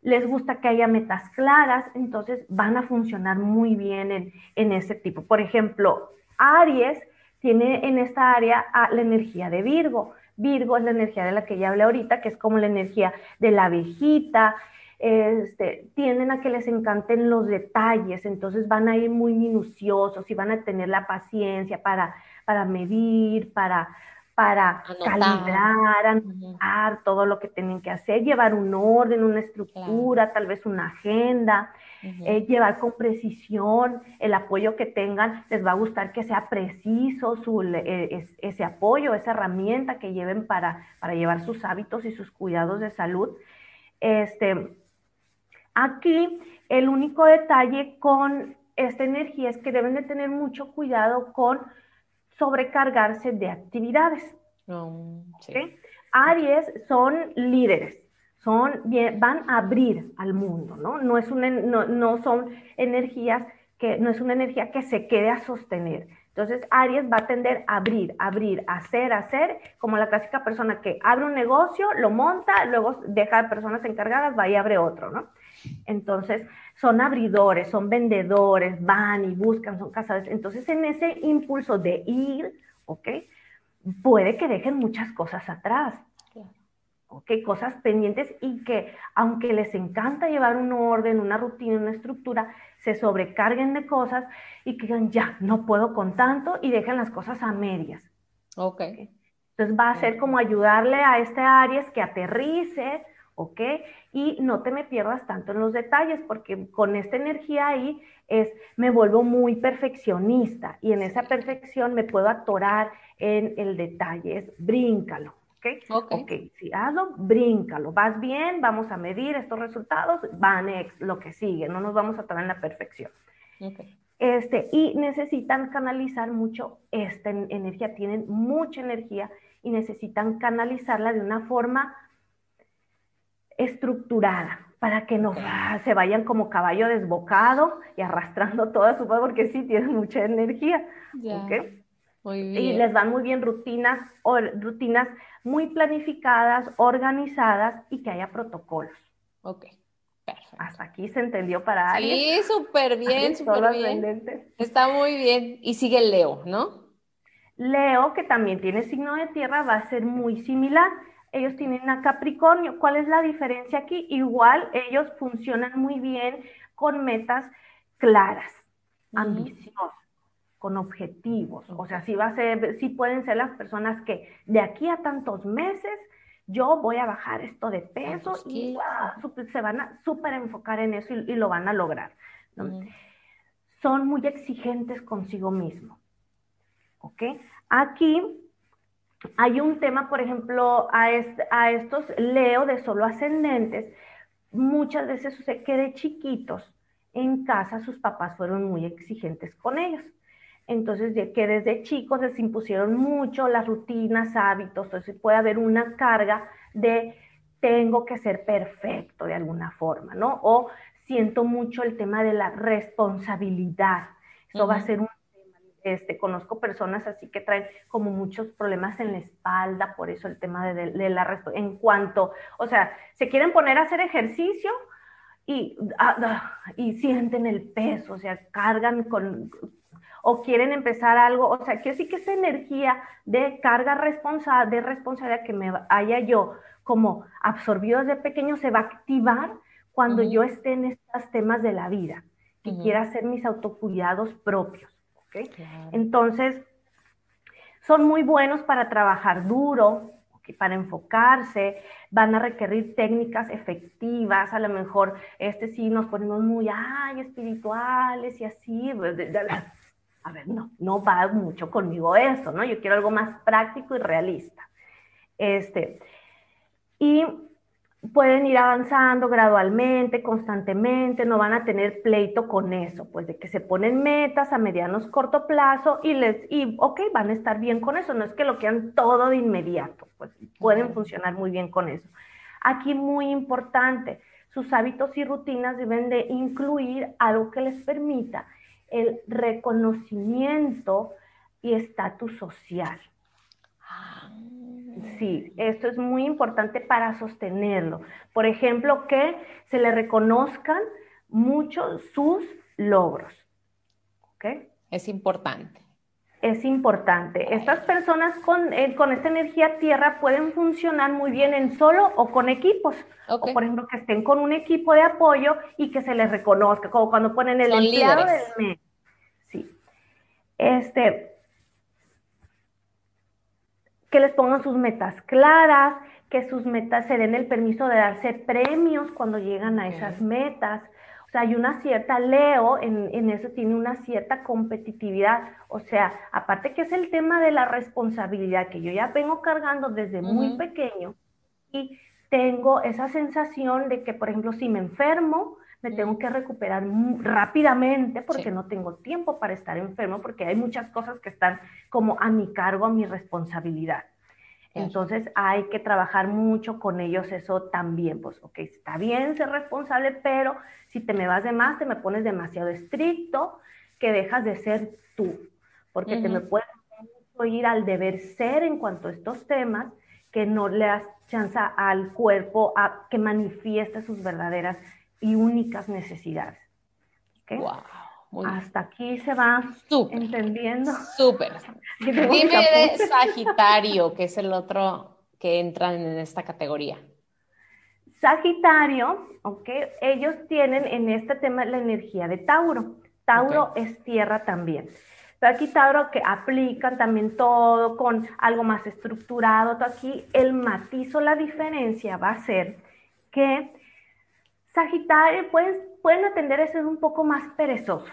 les gusta que haya metas claras, entonces van a funcionar muy bien en, en ese tipo. Por ejemplo, Aries tiene en esta área la energía de Virgo. Virgo es la energía de la que ya hablé ahorita, que es como la energía de la abejita. Este, tienden a que les encanten los detalles, entonces van a ir muy minuciosos y van a tener la paciencia para, para medir, para, para calibrar, anotar todo lo que tienen que hacer, llevar un orden, una estructura, tal vez una agenda, eh, llevar con precisión el apoyo que tengan, les va a gustar que sea preciso su, eh, ese apoyo, esa herramienta que lleven para, para llevar sus hábitos y sus cuidados de salud. Este, aquí el único detalle con esta energía es que deben de tener mucho cuidado con sobrecargarse de actividades. Oh, Aries son líderes, son, van a abrir al mundo, ¿no? No, es una, no, son energías que, no es una energía que se quede a sostener. Entonces, Aries va a tender a abrir, abrir, hacer, hacer, como la clásica persona que abre un negocio, lo monta, luego deja a personas encargadas, va y abre otro, ¿no? Entonces, son abridores, son vendedores, van y buscan, son cazadores. Entonces, en ese impulso de ir, ¿ok? Puede que dejen muchas cosas atrás. ¿ok? Cosas pendientes y que aunque les encanta llevar un orden, una rutina, una estructura, se sobrecarguen de cosas y que digan, ya, no puedo con tanto y dejen las cosas a medias. Ok. Entonces va a ser como ayudarle a este Aries que aterrice, ¿ok? Y no te me pierdas tanto en los detalles, porque con esta energía ahí es, me vuelvo muy perfeccionista y en esa perfección me puedo atorar en el detalle, es bríncalo, ¿ok? Ok, okay. si hazlo, bríncalo, vas bien, vamos a medir estos resultados, va next, lo que sigue, no nos vamos a atorar en la perfección. Okay. Este, y necesitan canalizar mucho esta energía, tienen mucha energía y necesitan canalizarla de una forma estructurada para que no se vayan como caballo desbocado y arrastrando toda su porque sí tienen mucha energía. Y les van muy bien rutinas, rutinas muy planificadas, organizadas y que haya protocolos. Ok, perfecto. Hasta aquí se entendió para alguien. Sí, súper bien, súper bien. Está muy bien. Y sigue Leo, ¿no? Leo, que también tiene signo de tierra, va a ser muy similar ellos tienen a Capricornio. ¿Cuál es la diferencia aquí? Igual ellos funcionan muy bien con metas claras, ambiciosas, con objetivos. O sea, sí va a ser, sí pueden ser las personas que de aquí a tantos meses yo voy a bajar esto de peso y se van a súper enfocar en eso y, lo van a lograr. Son muy exigentes consigo mismo. ¿Ok? Aquí hay un tema, por ejemplo, a, estos Leo de solo ascendentes, muchas veces sucede que de chiquitos en casa sus papás fueron muy exigentes con ellos. Entonces, que desde chicos les impusieron mucho las rutinas, hábitos, entonces puede haber una carga de tengo que ser perfecto de alguna forma, ¿no? O siento mucho el tema de la responsabilidad. Eso va a ser un. Este, conozco personas así que traen como muchos problemas en la espalda, por eso el tema de, de la en cuanto, o sea, se quieren poner a hacer ejercicio y, ah, ah, y sienten el peso, o sea, cargan con, o quieren empezar algo, o sea, que sí que esa energía de carga responsable, de responsabilidad que me haya yo como absorbido desde pequeño se va a activar cuando yo esté en estos temas de la vida, que quiera hacer mis autocuidados propios. ¿Okay? Entonces, son muy buenos para trabajar duro, para enfocarse, van a requerir técnicas efectivas, a lo mejor este sí nos ponemos muy, ay, espirituales y así, pues, a ver, no, no va mucho conmigo eso, ¿no? Yo quiero algo más práctico y realista. Este, y pueden ir avanzando gradualmente, constantemente, no van a tener pleito con eso, pues de que se ponen metas a medianos corto plazo y les, y ok, van a estar bien con eso, no es que lo quieran todo de inmediato, pues pueden funcionar muy bien con eso. Aquí muy importante, sus hábitos y rutinas deben de incluir algo que les permita el reconocimiento y estatus social. Sí, esto es muy importante para sostenerlo. Por ejemplo, que se le reconozcan muchos sus logros. ¿Ok? Es importante. Es importante. Estas personas con, eh, con esta energía tierra pueden funcionar muy bien en solo o con equipos. O por ejemplo, que estén con un equipo de apoyo y que se les reconozca, como cuando ponen el empleado del mes. Sí. Este, que les pongan sus metas claras, que sus metas se den el permiso de darse premios cuando llegan a esas metas. O sea, hay una cierta, Leo en, eso tiene una cierta competitividad. O sea, aparte que es el tema de la responsabilidad que yo ya vengo cargando desde muy pequeño y tengo esa sensación de que, por ejemplo, si me enfermo, me tengo que recuperar rápidamente porque no tengo tiempo para estar enfermo, porque hay muchas cosas que están como a mi cargo, a mi responsabilidad. Entonces hay que trabajar mucho con ellos eso también, pues, ok, está bien ser responsable, pero si te me vas de más, te me pones demasiado estricto, que dejas de ser tú, porque te me puedes ir al deber ser en cuanto a estos temas, que no le das chance al cuerpo a que manifieste sus verdaderas y únicas necesidades. Wow, Hasta aquí se va entendiendo. Súper. Dime de Sagitario, que es el otro que entra en esta categoría. Sagitario, ok, ellos tienen en este tema la energía de Tauro. Tauro es tierra también. Pero aquí Tauro que aplican también todo con algo más estructurado. Aquí el matiz o la diferencia va a ser que Sagitario pueden, pueden atender a ser un poco más perezosos.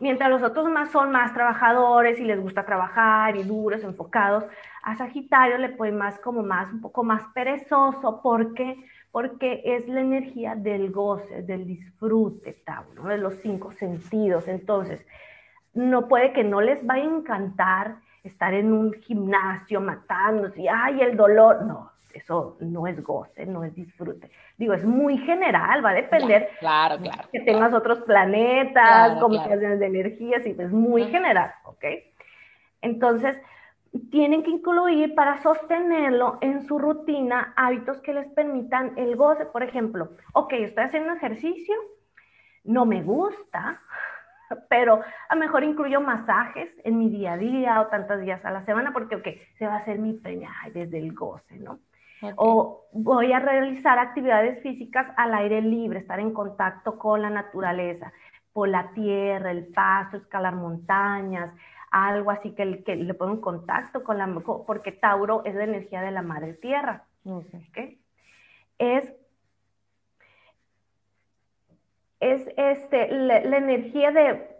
Mientras los otros más son más trabajadores y les gusta trabajar y duros, enfocados, a Sagitario le puede más como más, un poco más perezoso. ¿Por qué? Porque es la energía del goce, del disfrute, Tauro, de los cinco sentidos. Entonces, no puede que no les vaya a encantar estar en un gimnasio matándose, y ay, el dolor. No, eso no es goce, no es disfrute. Digo, es muy general, va a depender claro, claro, que tengas otros planetas, combinaciones de energías, y es muy general, ¿ok? Entonces, tienen que incluir para sostenerlo en su rutina hábitos que les permitan el goce. Por ejemplo, ok, estoy haciendo ejercicio, no me gusta, pero a lo mejor incluyo masajes en mi día a día o tantos días a la semana porque, ok, se va a hacer mi premio desde el goce, ¿no? O voy a realizar actividades físicas al aire libre, estar en contacto con la naturaleza, por la tierra, el paso, escalar montañas, algo así que, le pongo en contacto con la, porque Tauro es la energía de la madre tierra. Es, es este, la, la energía de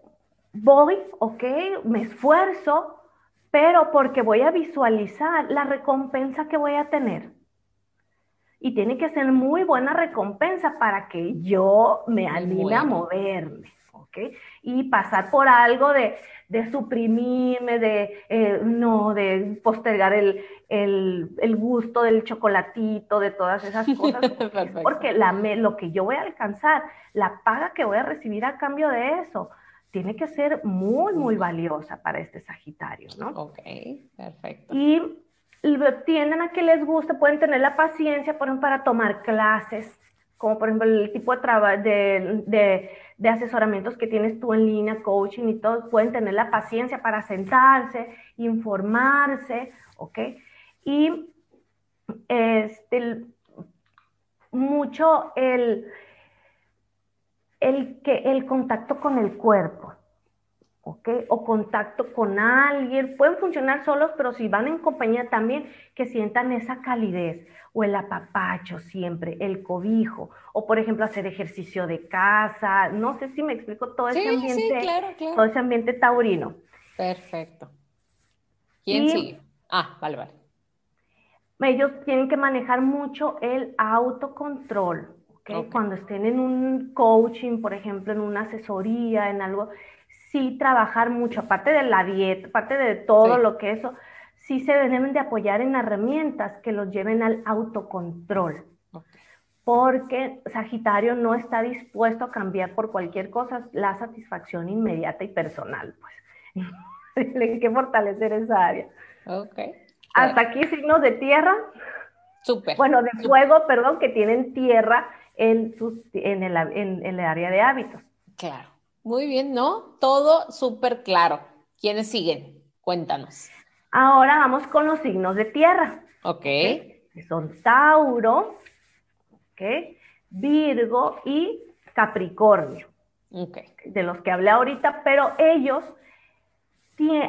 voy, ok, me esfuerzo, pero porque voy a visualizar la recompensa que voy a tener y tiene que ser muy buena recompensa para que yo me anime a moverme, ¿ok? Y pasar por algo de, suprimirme, de eh, no, de postergar el, gusto del chocolatito, de todas esas cosas, porque la, lo que yo voy a alcanzar, la paga que voy a recibir a cambio de eso, tiene que ser muy, muy valiosa para este Sagitario, ¿no? Ok, perfecto. Y tienden a que les guste, pueden tener la paciencia, por ejemplo, para tomar clases, como por ejemplo el tipo de, de, de, asesoramientos que tienes tú en línea, coaching y todo, pueden tener la paciencia para sentarse, informarse, ¿ok? Y este, mucho el, el, que, el contacto con el cuerpo. O contacto con alguien, pueden funcionar solos, pero si van en compañía también, que sientan esa calidez o el apapacho siempre, el cobijo, o por ejemplo hacer ejercicio de casa, no sé si me explico todo ese ambiente, todo ese ambiente taurino. Perfecto. ¿Quién sigue? Ah, vale, vale. Ellos tienen que manejar mucho el autocontrol. Cuando estén en un coaching, por ejemplo, en una asesoría, en algo, sí trabajar mucho, aparte de la dieta, aparte de todo lo que eso, sí se deben de apoyar en herramientas que los lleven al autocontrol. Porque Sagitario no está dispuesto a cambiar por cualquier cosa la satisfacción inmediata y personal, pues. Tienen que fortalecer esa área. Ok. Hasta aquí signos de tierra. Súper. Bueno, de fuego, perdón, que tienen tierra en, sus, en, el, en el área de hábitos. Claro. Muy bien, ¿no? Todo súper claro. ¿Quiénes siguen? Cuéntanos. Ahora vamos con los signos de tierra. Ok. Que son Tauro, okay, Virgo y Capricornio. Ok. De los que hablé ahorita, pero ellos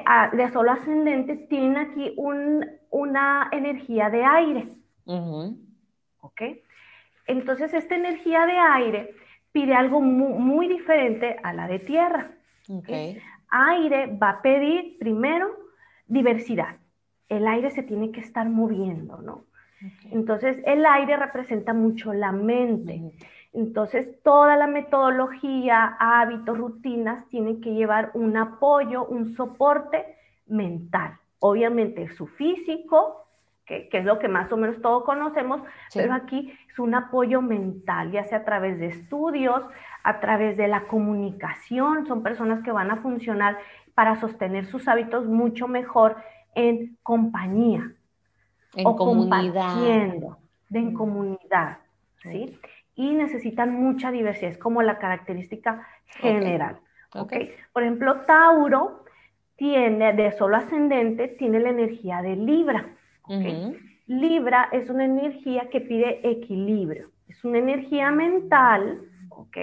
ah, de solo ascendente tienen aquí un, una energía de aire. ¿Ok? Entonces, esta energía de aire pide algo muy, diferente a la de tierra. Aire va a pedir primero diversidad. El aire se tiene que estar moviendo, ¿no? Entonces, el aire representa mucho la mente. Entonces, toda la metodología, hábitos, rutinas tienen que llevar un apoyo, un soporte mental. Obviamente, su físico, que, es lo que más o menos todos conocemos, pero aquí es un apoyo mental, ya sea a través de estudios, a través de la comunicación, son personas que van a funcionar para sostener sus hábitos mucho mejor en compañía en o comunidad. compartiendo, de en comunidad, ¿sí? Y necesitan mucha diversidad, es como la característica general, ¿ok? Por ejemplo, Tauro tiene, de solo ascendente, tiene la energía de Libra, Libra es una energía que pide equilibrio. Es una energía mental, ¿ok?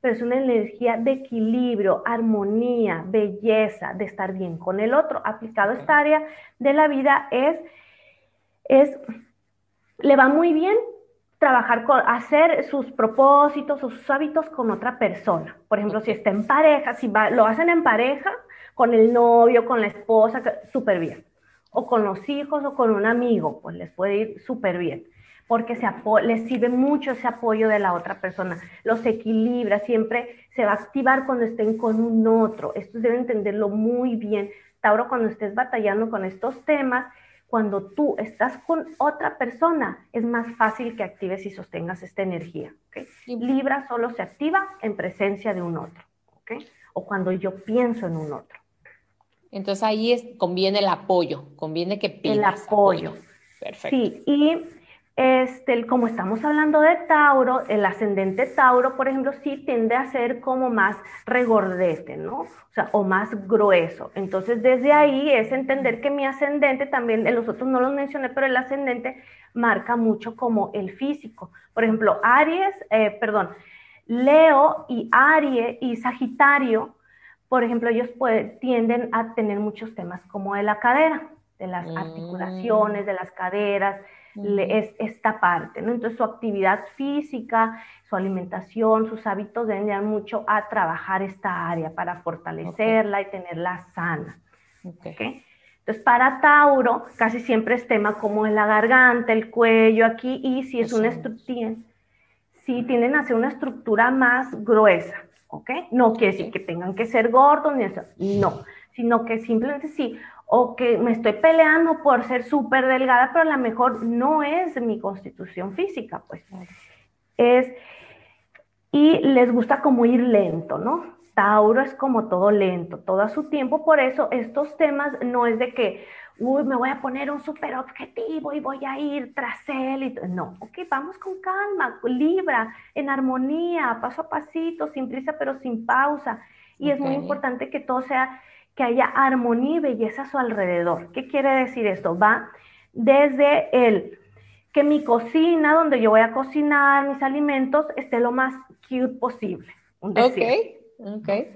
Pero es una energía de equilibrio, armonía, belleza, de estar bien con el otro. Aplicado a esta área de la vida es, es, le va muy bien trabajar con, hacer sus propósitos o sus hábitos con otra persona. Por ejemplo, si está en pareja, si lo hacen en pareja, con el novio, con la esposa, súper bien o con los hijos o con un amigo, pues les puede ir súper bien, porque se les sirve mucho ese apoyo de la otra persona, los equilibra, siempre se va a activar cuando estén con un otro, esto deben entenderlo muy bien. Tauro, cuando estés batallando con estos temas, cuando tú estás con otra persona, es más fácil que actives y sostengas esta energía. ¿okay? Libra solo se activa en presencia de un otro, ¿okay? o cuando yo pienso en un otro. Entonces ahí es, conviene el apoyo, conviene que pidas El apoyo. Perfecto. Sí, y este, como estamos hablando de Tauro, el ascendente Tauro, por ejemplo, sí tiende a ser como más regordete, ¿no? O sea, o más grueso. Entonces, desde ahí es entender que mi ascendente también, los otros no los mencioné, pero el ascendente marca mucho como el físico. Por ejemplo, Aries, eh, perdón, Leo y Aries y Sagitario por ejemplo, ellos tienden a tener muchos temas como de la cadera, de las mm. articulaciones, de las caderas, es esta parte, ¿no? Entonces su actividad física, su alimentación, sus hábitos deben mucho a trabajar esta área para fortalecerla y tenerla sana. Entonces, para Tauro, casi siempre es tema como en la garganta, el cuello, aquí, y si es una estructura, si tienden a ser una estructura más gruesa, ¿ok? No quiere decir que tengan que ser gordos, ni eso, no, sino que simplemente sí, o que me estoy peleando por ser súper delgada, pero a lo mejor no es mi constitución física, pues. Es, y les gusta como ir lento, ¿no? Tauro es como todo lento, todo a su tiempo, por eso estos temas no es de que, uy, me voy a poner un super objetivo y voy a ir tras él. Y no, ok, vamos con calma, libra, en armonía, paso a pasito, sin prisa pero sin pausa. Y es muy importante que todo sea, que haya armonía y belleza a su alrededor. ¿Qué quiere decir esto? Va desde el que mi cocina, donde yo voy a cocinar mis alimentos, esté lo más cute posible. Un ok. Ok. Okay,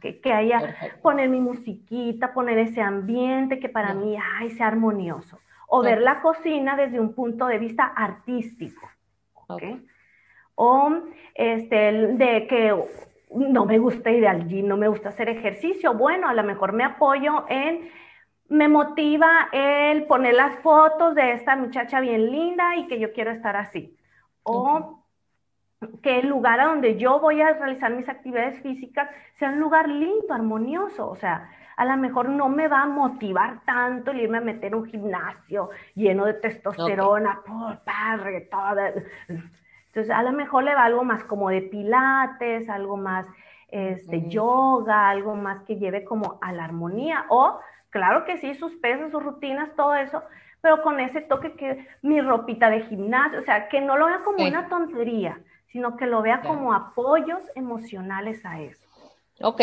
que haya, poner mi musiquita, poner ese ambiente que para mí, ay, sea armonioso. O ver la cocina desde un punto de vista artístico. Okay. O este, de que no me gusta ir al gym, no me gusta hacer ejercicio. Bueno, a lo mejor me apoyo en, me motiva el poner las fotos de esta muchacha bien linda y que yo quiero estar así. O que el lugar a donde yo voy a realizar mis actividades físicas sea un lugar lindo, armonioso, o sea, a lo mejor no me va a motivar tanto el irme a meter un gimnasio lleno de testosterona, por padre, toda. Entonces, a lo mejor le va algo más como de pilates, algo más este, yoga, algo más que lleve como a la armonía, o claro que sí, sus pesas, sus rutinas, todo eso, pero con ese toque que mi ropita de gimnasio, o sea, que no lo vea como una tontería, sino que lo vea como apoyos emocionales a eso. Ok.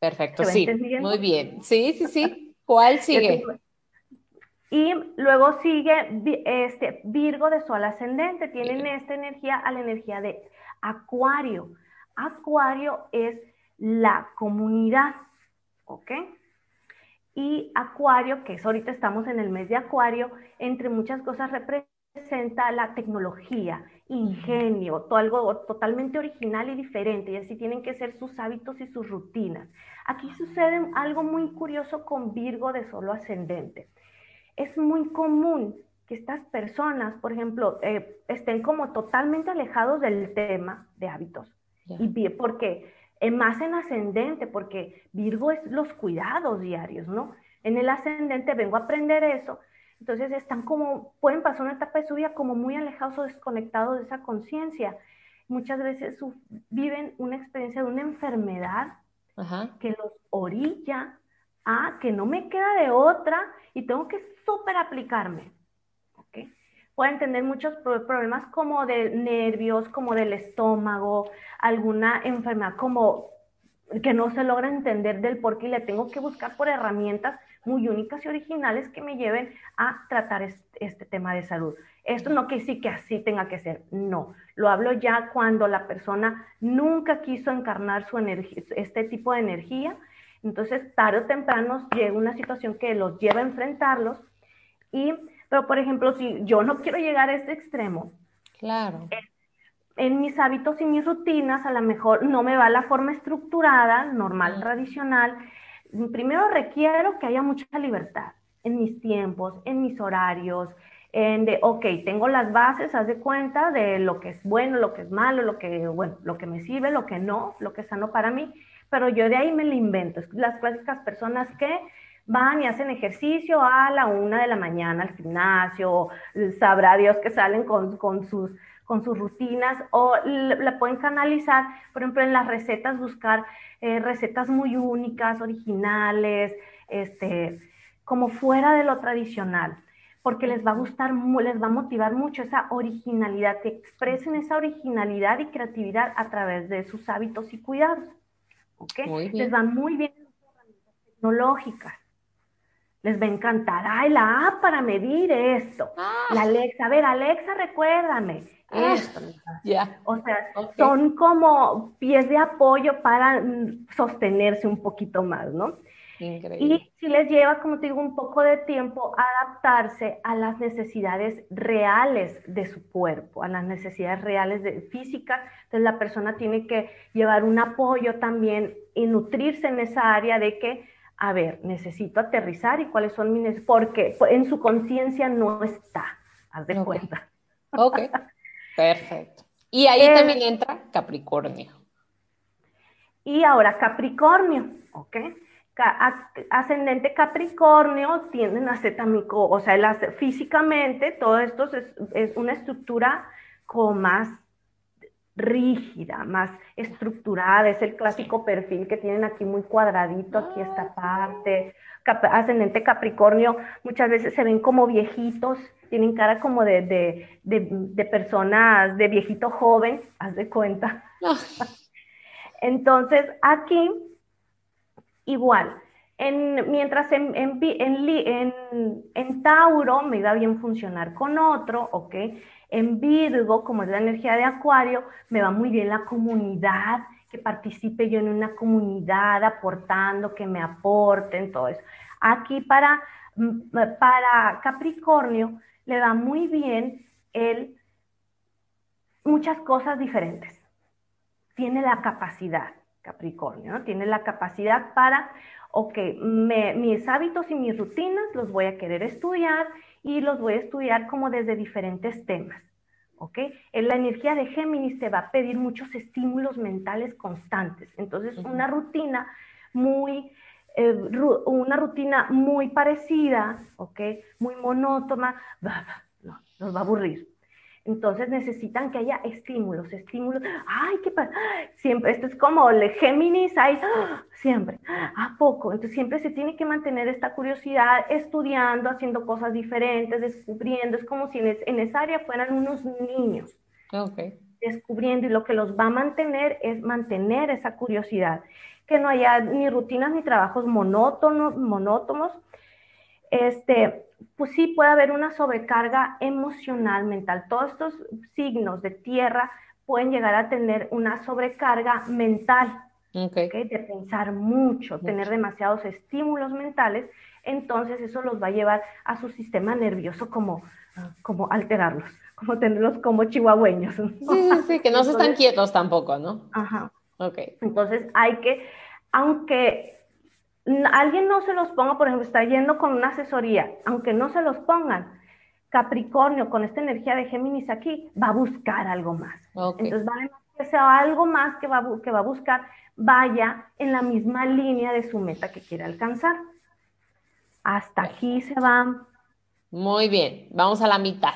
Perfecto, sí. Muy bien. Sí, sí, sí. ¿Cuál sigue? Y luego sigue este Virgo de Sol ascendente. Tienen esta energía a la energía de Acuario. Acuario es la comunidad, ¿ok? Y Acuario, que es ahorita estamos en el mes de Acuario, entre muchas cosas representa la tecnología, ingenio, todo algo totalmente original y diferente, y así tienen que ser sus hábitos y sus rutinas. Aquí sucede algo muy curioso con Virgo de solo ascendente. Es muy común que estas personas, por ejemplo, eh, estén como totalmente alejados del tema de hábitos. Y porque eh, más en ascendente, porque Virgo es los cuidados diarios, ¿no? En el ascendente vengo a aprender eso entonces están como, pueden pasar una etapa de su vida como muy alejados o desconectados de esa conciencia. Muchas veces viven una experiencia de una enfermedad que los orilla a que no me queda de otra y tengo que súper aplicarme. ¿okay? Pueden tener muchos problemas como de nervios, como del estómago, alguna enfermedad como que no se logra entender del por qué y le tengo que buscar por herramientas muy únicas y originales que me lleven a tratar este, tema de salud. Esto no quiere decir que así tenga que ser, no. Lo hablo ya cuando la persona nunca quiso encarnar su energía, este tipo de energía. Entonces, tarde o temprano llega una situación que los lleva a enfrentarlos. Y, pero, por ejemplo, si yo no quiero llegar a este extremo, claro. en mis hábitos y mis rutinas, a lo mejor no me va la forma estructurada, normal, tradicional, primero requiero que haya mucha libertad en mis tiempos, en mis horarios, en de, ok, tengo las bases, haz de cuenta de lo que es bueno, lo que es malo, lo que, bueno, lo que me sirve, lo que no, lo que es sano para mí, pero yo de ahí me lo invento. Las clásicas personas que van y hacen ejercicio a la una de la mañana al gimnasio, sabrá Dios que salen con, con sus con sus rutinas o la pueden canalizar, por ejemplo, en las recetas, buscar eh, recetas muy únicas, originales, este, como fuera de lo tradicional, porque les va a gustar, les va a motivar mucho esa originalidad, que expresen esa originalidad y creatividad a través de sus hábitos y cuidados. ¿okay? Les van muy bien las herramientas tecnológicas les va a encantar. Ay, la app para medir esto. Ah. La Alexa, a ver, Alexa, recuérdame. Ah, esto. Ya. O sea, son como pies de apoyo para mm, sostenerse un poquito más, ¿no? Increíble. Y si les lleva, como te digo, un poco de tiempo adaptarse a las necesidades reales de su cuerpo, a las necesidades reales de físicas. Entonces la persona tiene que llevar un apoyo también y nutrirse en esa área de que a ver, necesito aterrizar y cuáles son mis, porque en su conciencia no está, haz de cuenta. Ok, perfecto. Y ahí eh, también entra Capricornio. Y ahora Capricornio, ¿ok? ascendente Capricornio tienden a ser también, o sea, físicamente todo esto es, una estructura como más rígida, más estructurada, es el clásico perfil que tienen aquí muy cuadradito, aquí esta parte. ascendente Capricornio muchas veces se ven como viejitos, tienen cara como de, de personas, de viejito joven, haz de cuenta. Entonces, aquí igual, en, mientras en, Tauro me iba bien funcionar con otro, ¿ok? En Virgo, como es la energía de Acuario, me va muy bien la comunidad, que participe yo en una comunidad aportando, que me aporten, todo eso. Aquí para, mm, Capricornio le va muy bien el muchas cosas diferentes. Tiene la capacidad. Capricornio, ¿no? Tiene la capacidad para, ok, mis hábitos y mis rutinas los voy a querer estudiar y los voy a estudiar como desde diferentes temas, ¿ok? En la energía de Géminis te va a pedir muchos estímulos mentales constantes, entonces una rutina muy, eh, una rutina muy parecida, ¿ok? Muy monótona, no, nos va a aburrir. Entonces necesitan que haya estímulos, estímulos. Ay, qué pasa. Siempre, esto es como el Géminis, hay siempre. ¿A poco? Entonces siempre se tiene que mantener esta curiosidad, estudiando, haciendo cosas diferentes, descubriendo. Es como si en, esa área fueran unos niños. Okay. Descubriendo y lo que los va a mantener es mantener esa curiosidad. Que no haya ni rutinas ni trabajos monótonos, monótonos. Este, pues sí puede haber una sobrecarga emocional, mental. Todos estos signos de tierra pueden llegar a tener una sobrecarga mental, de pensar mucho, tener demasiados estímulos mentales, entonces eso los va a llevar a su sistema nervioso como, como alterarlos, como tenerlos como chihuahueños. Sí, sí, sí, que no se están quietos tampoco, ¿no? Ajá. Ok. Entonces hay que, aunque alguien no se los ponga, por ejemplo, está yendo con una asesoría, aunque no se los pongan, Capricornio con esta energía de Géminis aquí va a buscar algo más. Entonces va a que sea algo más que va, que va a buscar vaya en la misma línea de su meta que quiere alcanzar. Hasta aquí se va. Muy bien, vamos a la mitad.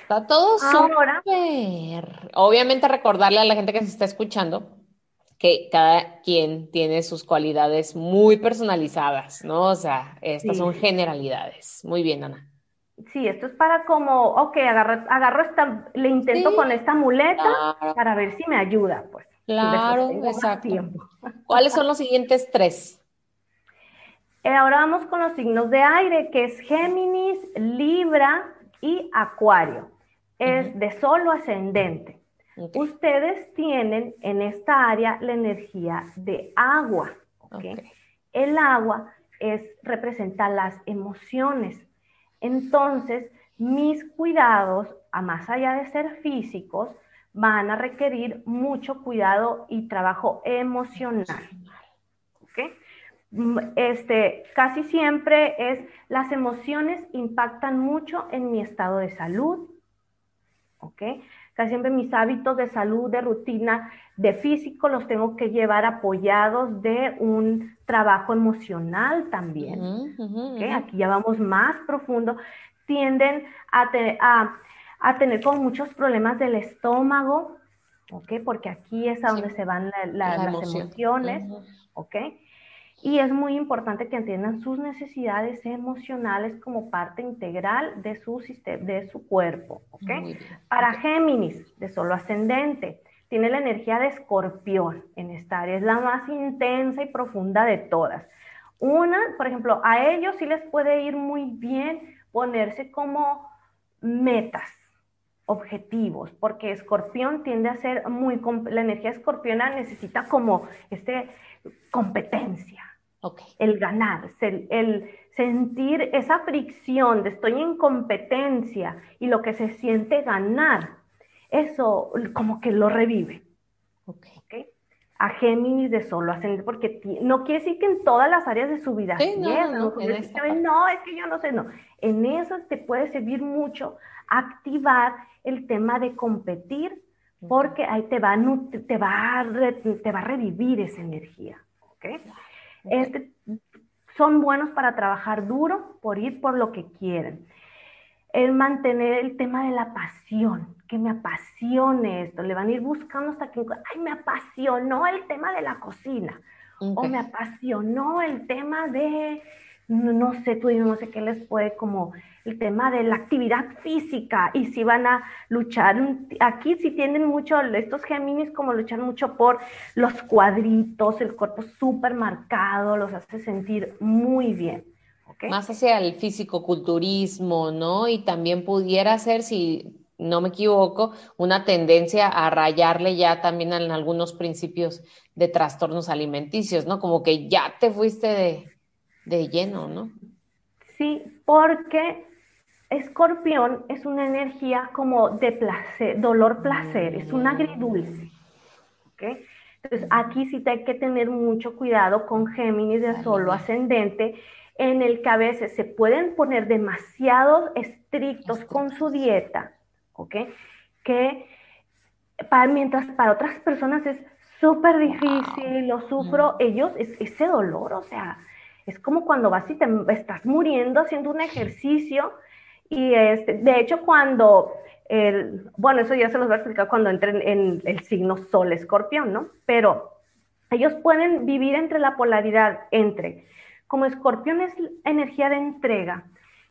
Está todo súper. Obviamente recordarle a la gente que se está escuchando que cada quien tiene sus cualidades muy personalizadas, ¿no? O sea, estas son generalidades. Muy bien, Ana. Sí, esto es para como, ok, agarro, agarro esta, le intento con esta muleta para ver si me ayuda, pues. Claro, exacto. ¿Cuáles son los siguientes tres? Eh, ahora vamos con los signos de aire, que es Géminis, Libra y Acuario. Es de solo ascendente. Ustedes tienen en esta área la energía de agua. El agua es, representa las emociones. Entonces, mis cuidados, a más allá de ser físicos, van a requerir mucho cuidado y trabajo emocional. Mm, este, casi siempre es, las emociones impactan mucho en mi estado de salud. ¿ok? Casi siempre mis hábitos de salud, de rutina, de físico, los tengo que llevar apoyados de un trabajo emocional también. Aquí ya vamos más profundo. Tienden a, a, tener como muchos problemas del estómago, ¿ok? Porque aquí es a donde se van las emociones, ¿ok? Y es muy importante que entiendan sus necesidades emocionales como parte integral de su, de su cuerpo. ¿okay? Para Géminis, de solo ascendente, tiene la energía de escorpión en esta área. Es la más intensa y profunda de todas. Una, por ejemplo, a ellos sí les puede ir muy bien ponerse como metas, objetivos, porque escorpión tiende a ser muy, la energía escorpiona necesita como este competencia, el ganar, el, sentir esa fricción de estoy en competencia y lo que se siente ganar, eso como que lo revive. a Géminis de solo ascendente, porque no quiere decir que en todas las áreas de su vida sí, no, no, no, es que yo no sé, no. En eso te puede servir mucho activar el tema de competir, porque ahí te va, te va, te va a revivir esa energía. ¿okay? Este, son buenos para trabajar duro por ir por lo que quieren. El mantener el tema de la pasión, que me apasione esto. Le van a ir buscando hasta que, ay, me apasionó el tema de la cocina. O me apasionó el tema de, no, sé, tú no sé qué les puede, como el tema de la actividad física. Y si van a luchar, aquí si tienen mucho, estos Géminis como luchar mucho por los cuadritos, el cuerpo súper marcado, los hace sentir muy bien. Más hacia el físico-culturismo, ¿no? Y también pudiera ser, si no me equivoco, una tendencia a rayarle ya también en algunos principios de trastornos alimenticios, ¿no? Como que ya te fuiste de, de lleno, ¿no? Sí, porque escorpión es una energía como de placer, dolor-placer, es un agridulce. ¿ok? Entonces aquí sí te hay que tener mucho cuidado con Géminis de solo ascendente, en el que a veces se pueden poner demasiado estrictos con su dieta ¿ok? Que para, mientras para otras personas es súper difícil, lo sufro, ellos, es, ese dolor, o sea, es como cuando vas y te estás muriendo haciendo un ejercicio y este, de hecho cuando, el, bueno, eso ya se los voy a explicar cuando entren en el signo Sol Escorpión, ¿no? Pero ellos pueden vivir entre la polaridad entre, como Escorpión es energía de entrega,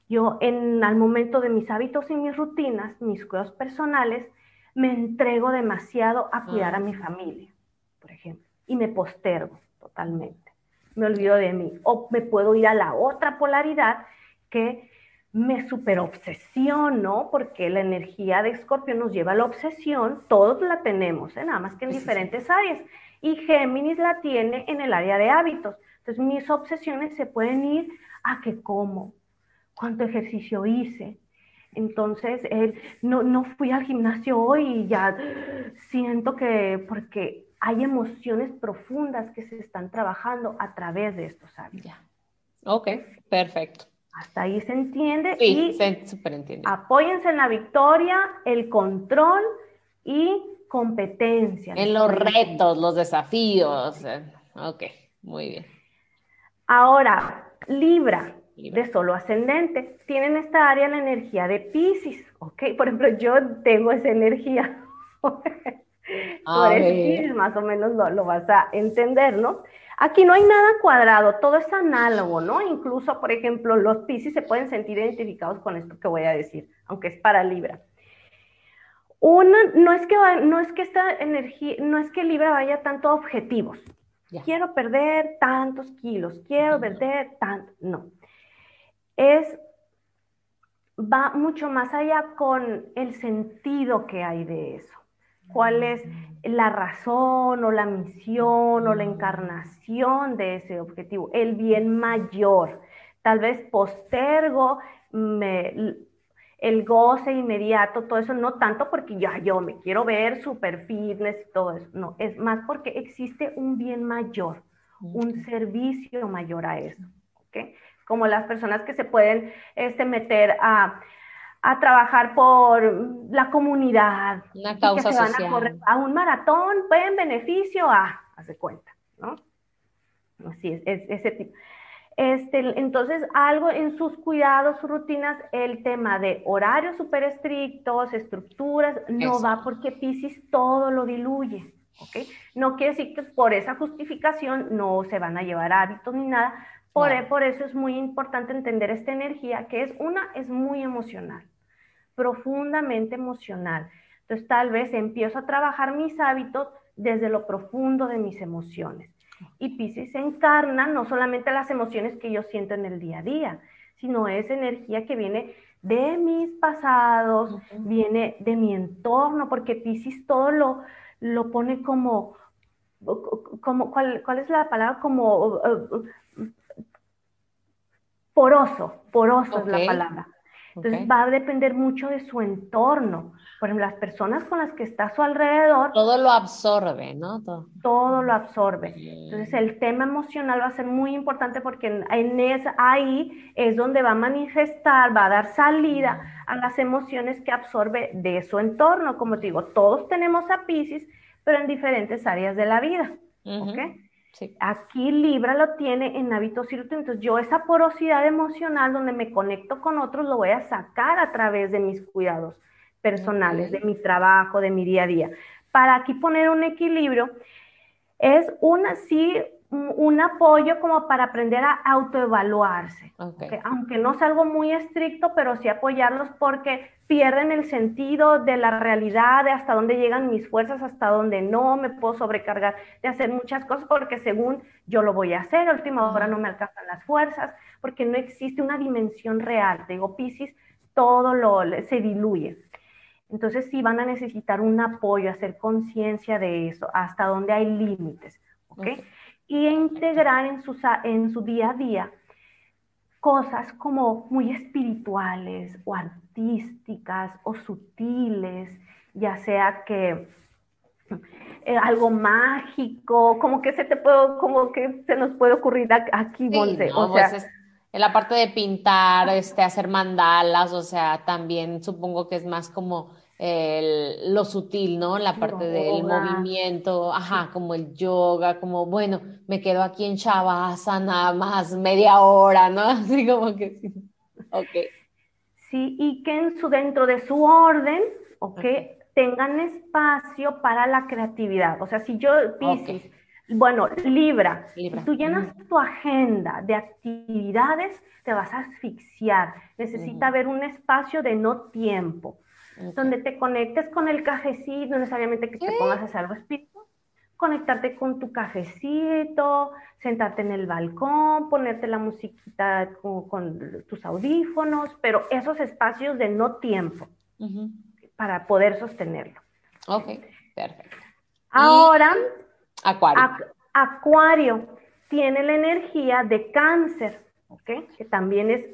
yo en al momento de mis hábitos y mis rutinas, mis cuidados personales, me entrego demasiado a cuidar a mi familia, por ejemplo, y me postergo totalmente. Me olvido de mí. O me puedo ir a la otra polaridad que me superobsesiono, porque la energía de Escorpio nos lleva a la obsesión, todos la tenemos, ¿eh? nada más que en diferentes áreas. Y Géminis la tiene en el área de hábitos. Entonces mis obsesiones se pueden ir a que como, cuánto ejercicio hice. Entonces, él, no, no fui al gimnasio hoy y ya siento que, porque hay emociones profundas que se están trabajando a través de estos hábitos. Ok, perfecto. Hasta ahí se entiende. Sí, y se entiende. Apóyense en la victoria, el control y competencia. En los retos, los desafíos. Ok, muy bien. Ahora, Libra de solo ascendente. Tienen esta área la energía de Pisces, ¿ok? Por ejemplo, yo tengo esa energía. Por eso más o menos lo, vas a entender, ¿no? Aquí no hay nada cuadrado, todo es análogo, ¿no? Incluso, por ejemplo, los Pisces se pueden sentir identificados con esto que voy a decir, aunque es para Libra. Una, no es que, no es que esta energía, no es que Libra vaya tanto a objetivos. Quiero perder tantos kilos, quiero perder tanto, no es, va mucho más allá con el sentido que hay de eso. ¿Cuál es la razón o la misión o la encarnación de ese objetivo? El bien mayor. Tal vez postergo el goce inmediato, todo eso, no tanto porque ya yo me quiero ver super fitness y todo eso, no, es más porque existe un bien mayor, un servicio mayor a eso. ¿okay? como las personas que se pueden este, meter a, trabajar por la comunidad. Una causa que se van A, correr a un maratón, en beneficio a, hace cuenta, ¿no? Así es, ese tipo. Este, entonces, algo en sus cuidados, sus rutinas, el tema de horarios súper estrictos, estructuras, no va porque Pisces todo lo diluye. ¿ok? No quiere decir que por esa justificación no se van a llevar hábitos ni nada, por, e, por, eso es muy importante entender esta energía, que es una, es muy emocional, profundamente emocional. Entonces tal vez empiezo a trabajar mis hábitos desde lo profundo de mis emociones. Y Pisces encarna no solamente las emociones que yo siento en el día a día, sino esa energía que viene de mis pasados, viene de mi entorno, porque Pisces todo lo, lo pone como, como ¿cuál, ¿cuál, es la palabra? Como uh, uh, poroso, poroso es la palabra. Entonces va a depender mucho de su entorno. Por ejemplo, las personas con las que está a su alrededor. Todo lo absorbe, ¿no? Todo, lo absorbe. Entonces el tema emocional va a ser muy importante porque en, esa, ahí es donde va a manifestar, va a dar salida a las emociones que absorbe de su entorno. Como te digo, todos tenemos a Pisces, pero en diferentes áreas de la vida. Aquí Libra lo tiene en hábitos y entonces yo esa porosidad emocional donde me conecto con otros lo voy a sacar a través de mis cuidados personales, de mi trabajo, de mi día a día. Para aquí poner un equilibrio, es una, sí, un apoyo como para aprender a autoevaluarse, aunque no es algo muy estricto, pero sí apoyarlos porque pierden el sentido de la realidad, de hasta dónde llegan mis fuerzas, hasta dónde no, me puedo sobrecargar de hacer muchas cosas porque según yo lo voy a hacer, a última hora no me alcanzan las fuerzas, porque no existe una dimensión real. digo, Pisces, todo lo, se diluye. Entonces sí van a necesitar un apoyo, hacer conciencia de eso, hasta dónde hay límites, ¿ok? Y integrar en, en su día a día cosas como muy espirituales o artísticas o sutiles, ya sea que eh, algo mágico, como que se te puede, como que se nos puede ocurrir aquí, sí, o pues sea, en la parte de pintar, este, hacer mandalas, o sea, también supongo que es más como el, lo sutil, ¿no? La parte del movimiento, ajá, como el yoga, como, bueno, me quedo aquí en nada más media hora, ¿no? Así como que sí. Ok. Sí, y que en su, dentro de su orden, ok, tengan espacio para la creatividad. O sea, si yo, Pisces, bueno, Libra, si tú llenas tu agenda de actividades, te vas a asfixiar. Necesita haber un espacio de no tiempo donde te conectes con el cafecito, no necesariamente que te pongas a hacer algo espíritu, conectarte con tu cafecito, sentarte en el balcón, ponerte la musiquita con, tus audífonos, pero esos espacios de no tiempo para poder sostenerlo. Ok, perfecto. Ahora, Acuario. Acuario tiene la energía de cáncer, ¿ok? Que también es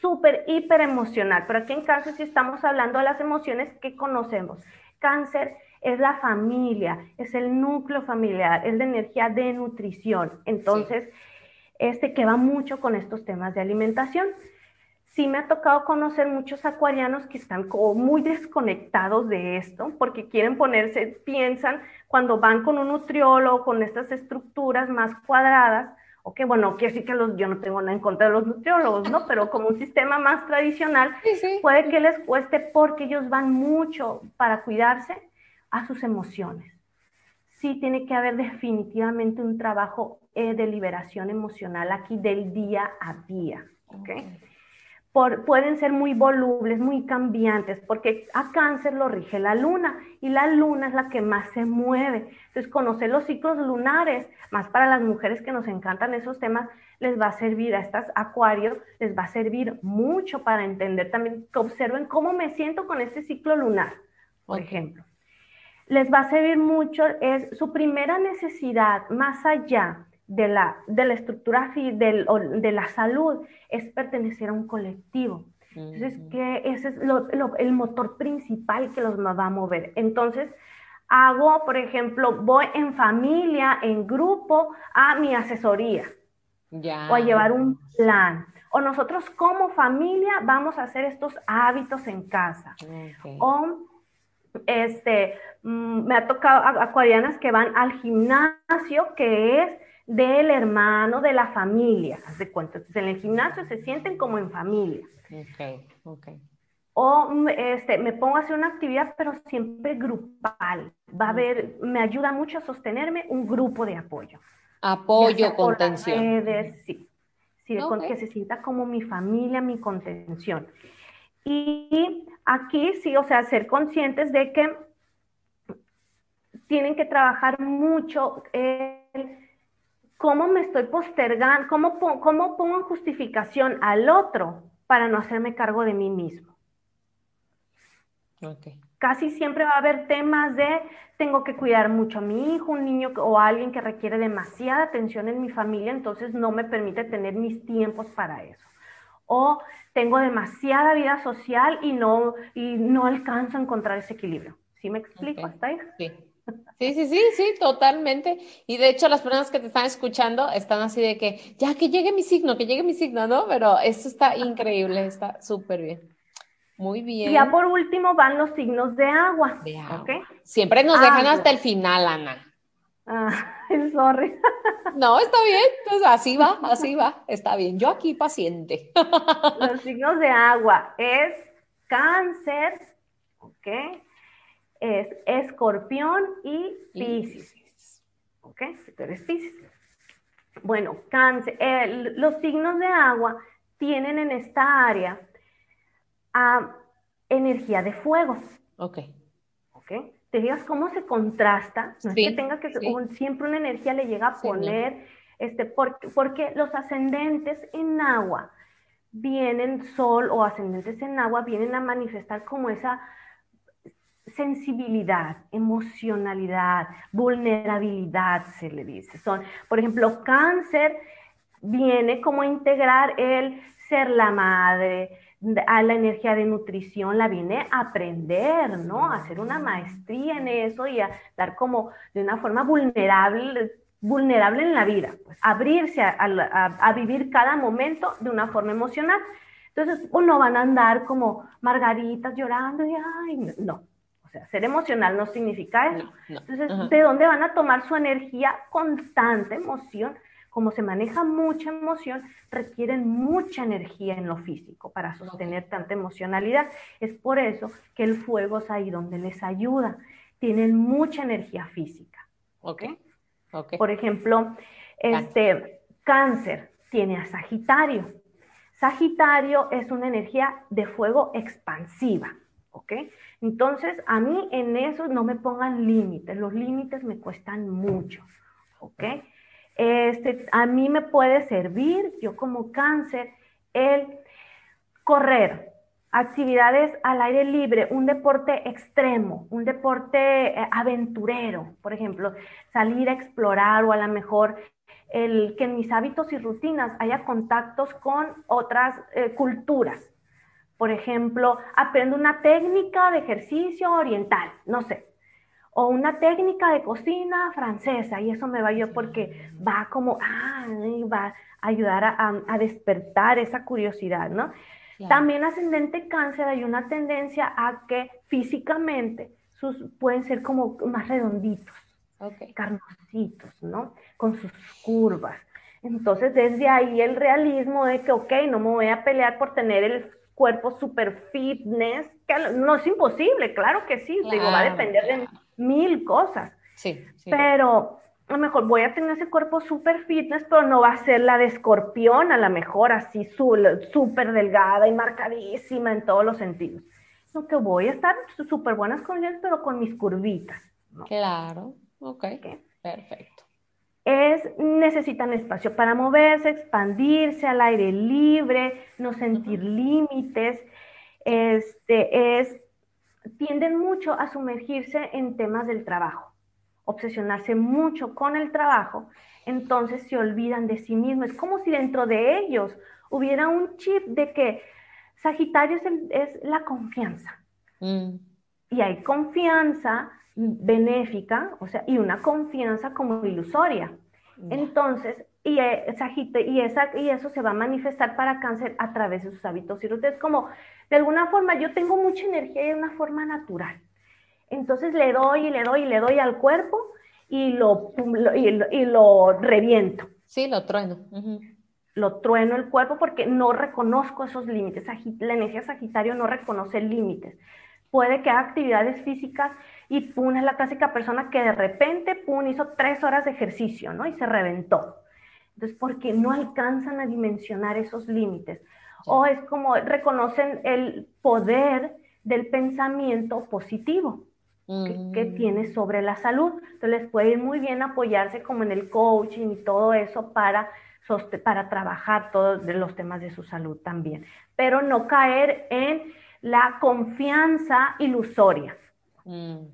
súper, hiper emocional, pero aquí en cáncer sí estamos hablando de las emociones que conocemos. Cáncer es la familia, es el núcleo familiar, es la energía de nutrición. Entonces, este que va mucho con estos temas de alimentación. Sí me ha tocado conocer muchos acuarianos que están como muy desconectados de esto, porque quieren ponerse, piensan cuando van con un nutriólogo, con estas estructuras más cuadradas, ok, bueno, quiere decir que los, yo no tengo nada en contra de los nutriólogos, ¿no? Pero como un sistema más tradicional, puede que les cueste porque ellos van mucho para cuidarse a sus emociones. Sí tiene que haber definitivamente un trabajo eh, de liberación emocional aquí del día a día, ¿ok? okay pueden ser muy volubles, muy cambiantes, porque a cáncer lo rige la luna y la luna es la que más se mueve. Entonces, conocer los ciclos lunares, más para las mujeres que nos encantan esos temas, les va a servir a estas acuarios, les va a servir mucho para entender también, que observen cómo me siento con este ciclo lunar, por ejemplo. Les va a servir mucho, es su primera necesidad, más allá de la, de la estructura del, de la salud es pertenecer a un colectivo. Entonces, que ese es el motor principal que los va a mover. Entonces, hago, por ejemplo, voy en familia, en grupo, a mi asesoría. O a llevar un plan. O nosotros como familia vamos a hacer estos hábitos en casa. O este, mm, me ha tocado acuarianas que van al gimnasio, que es del hermano, de la familia, haz de cuenta. Entonces, en el gimnasio se sienten como en familia. Ok, ok. O mm, este, me pongo a hacer una actividad, pero siempre grupal. Va a haber, me ayuda mucho a sostenerme un grupo de apoyo. Apoyo, contención. sí, sí que se sienta como mi familia, mi contención. Y aquí sí, o sea, ser conscientes de que tienen que trabajar mucho el ¿cómo me estoy postergando? ¿Cómo, ¿Cómo pongo en justificación al otro para no hacerme cargo de mí mismo? Casi siempre va a haber temas de tengo que cuidar mucho a mi hijo, un niño o alguien que requiere demasiada atención en mi familia, entonces no me permite tener mis tiempos para eso. o tengo demasiada vida social y no, y no alcanzo a encontrar ese equilibrio. ¿Sí me explico hasta ahí? Sí. Sí, sí, sí, sí, totalmente. Y de hecho las personas que te están escuchando están así de que, ya que llegue mi signo, que llegue mi signo, ¿no? Pero esto está increíble, está súper bien. Muy bien. Y ya por último van los signos de agua. De agua. Siempre nos dejan hasta el final, Ana. Ah, sorry. No, está bien, pues así va, así va, está bien. Yo aquí paciente. Los signos de agua es cáncer, ¿ok? Es escorpión y piscis. ¿Ok? Si tú eres piscis. Bueno, cáncer, los signos de agua tienen en esta área a energía de fuego. Ok. Ok. Te digas cómo se contrasta, no es que tenga que siempre una energía le llega a poner, este, porque, porque los ascendentes en agua vienen, sol o ascendentes en agua, vienen a manifestar como esa sensibilidad, emocionalidad, vulnerabilidad, se le dice. Son, por ejemplo, cáncer viene como integrar el ser la madre, a la energía de nutrición la viene a aprender, ¿no? A hacer una maestría en eso y a dar como de una forma vulnerable, vulnerable en la vida, pues, abrirse a, vivir cada momento de una forma emocional. Entonces, uno van a andar como margaritas llorando y, ay, no. Sea, ser emocional no significa eso. Entonces, ¿de dónde van a tomar su energía constante, emoción? como se maneja mucha emoción, requieren mucha energía en lo físico para sostener tanta emocionalidad. Es por eso que el fuego es ahí donde les ayuda. Tienen mucha energía física. ¿Ok? okay. Por ejemplo, este cáncer tiene a Sagitario. Sagitario es una energía de fuego expansiva. ¿Ok? Entonces, a mí en eso no me pongan límites, los límites me cuestan mucho, ¿ok? Este, a mí me puede servir, yo como cáncer, el correr, actividades al aire libre, un deporte extremo, un deporte eh, aventurero, por ejemplo, salir a explorar o a lo mejor el que en mis hábitos y rutinas haya contactos con otras eh, culturas. Por ejemplo, aprendo una técnica de ejercicio oriental, no sé, o una técnica de cocina francesa y eso me va yo porque va como, ah, va a ayudar a, despertar esa curiosidad, ¿no? También ascendente cáncer hay una tendencia a que físicamente sus, pueden ser como más redonditos, carnositos, ¿no? Con sus curvas. Entonces, desde ahí el realismo de que, ok, no me voy a pelear por tener el cuerpo super fitness, que no es imposible, claro que sí, digo, va a depender de mil cosas. Sí, Pero a lo mejor voy a tener ese cuerpo súper fitness, pero no va a ser la de escorpión, a lo mejor así súper delgada y marcadísima en todos los sentidos. Lo que voy a estar súper buenas con ellas, pero con mis curvitas. Claro, ok, perfecto. Es, necesitan espacio para moverse, expandirse al aire libre, no sentir límites. Este, es tienden mucho a sumergirse en temas del trabajo, obsesionarse mucho con el trabajo, entonces se olvidan de sí mismos. Es como si dentro de ellos hubiera un chip de que Sagitario es, la confianza. Mm. Y hay confianza benéfica, o sea, y una confianza como ilusoria. Entonces, y, eh, y, esa, y eso se va a manifestar para cáncer a través de sus hábitos y Es como, de alguna forma, yo tengo mucha energía de una forma natural. Entonces le doy y le doy y le doy al cuerpo y lo, y lo, reviento. Sí, lo trueno. Lo trueno el cuerpo porque no reconozco esos límites. La energía Sagitario no reconoce límites. Puede que haga actividades físicas y pum, es la clásica persona que de repente, pum, hizo tres horas de ejercicio, ¿no? Y se reventó. Entonces, porque no alcanzan a dimensionar esos límites. O es como reconocen el poder del pensamiento positivo que, mm. tiene sobre la salud. Entonces, les puede ir muy bien apoyarse como en el coaching y todo eso para, para trabajar todos los temas de su salud también. Pero no caer en la confianza ilusoria. Mm.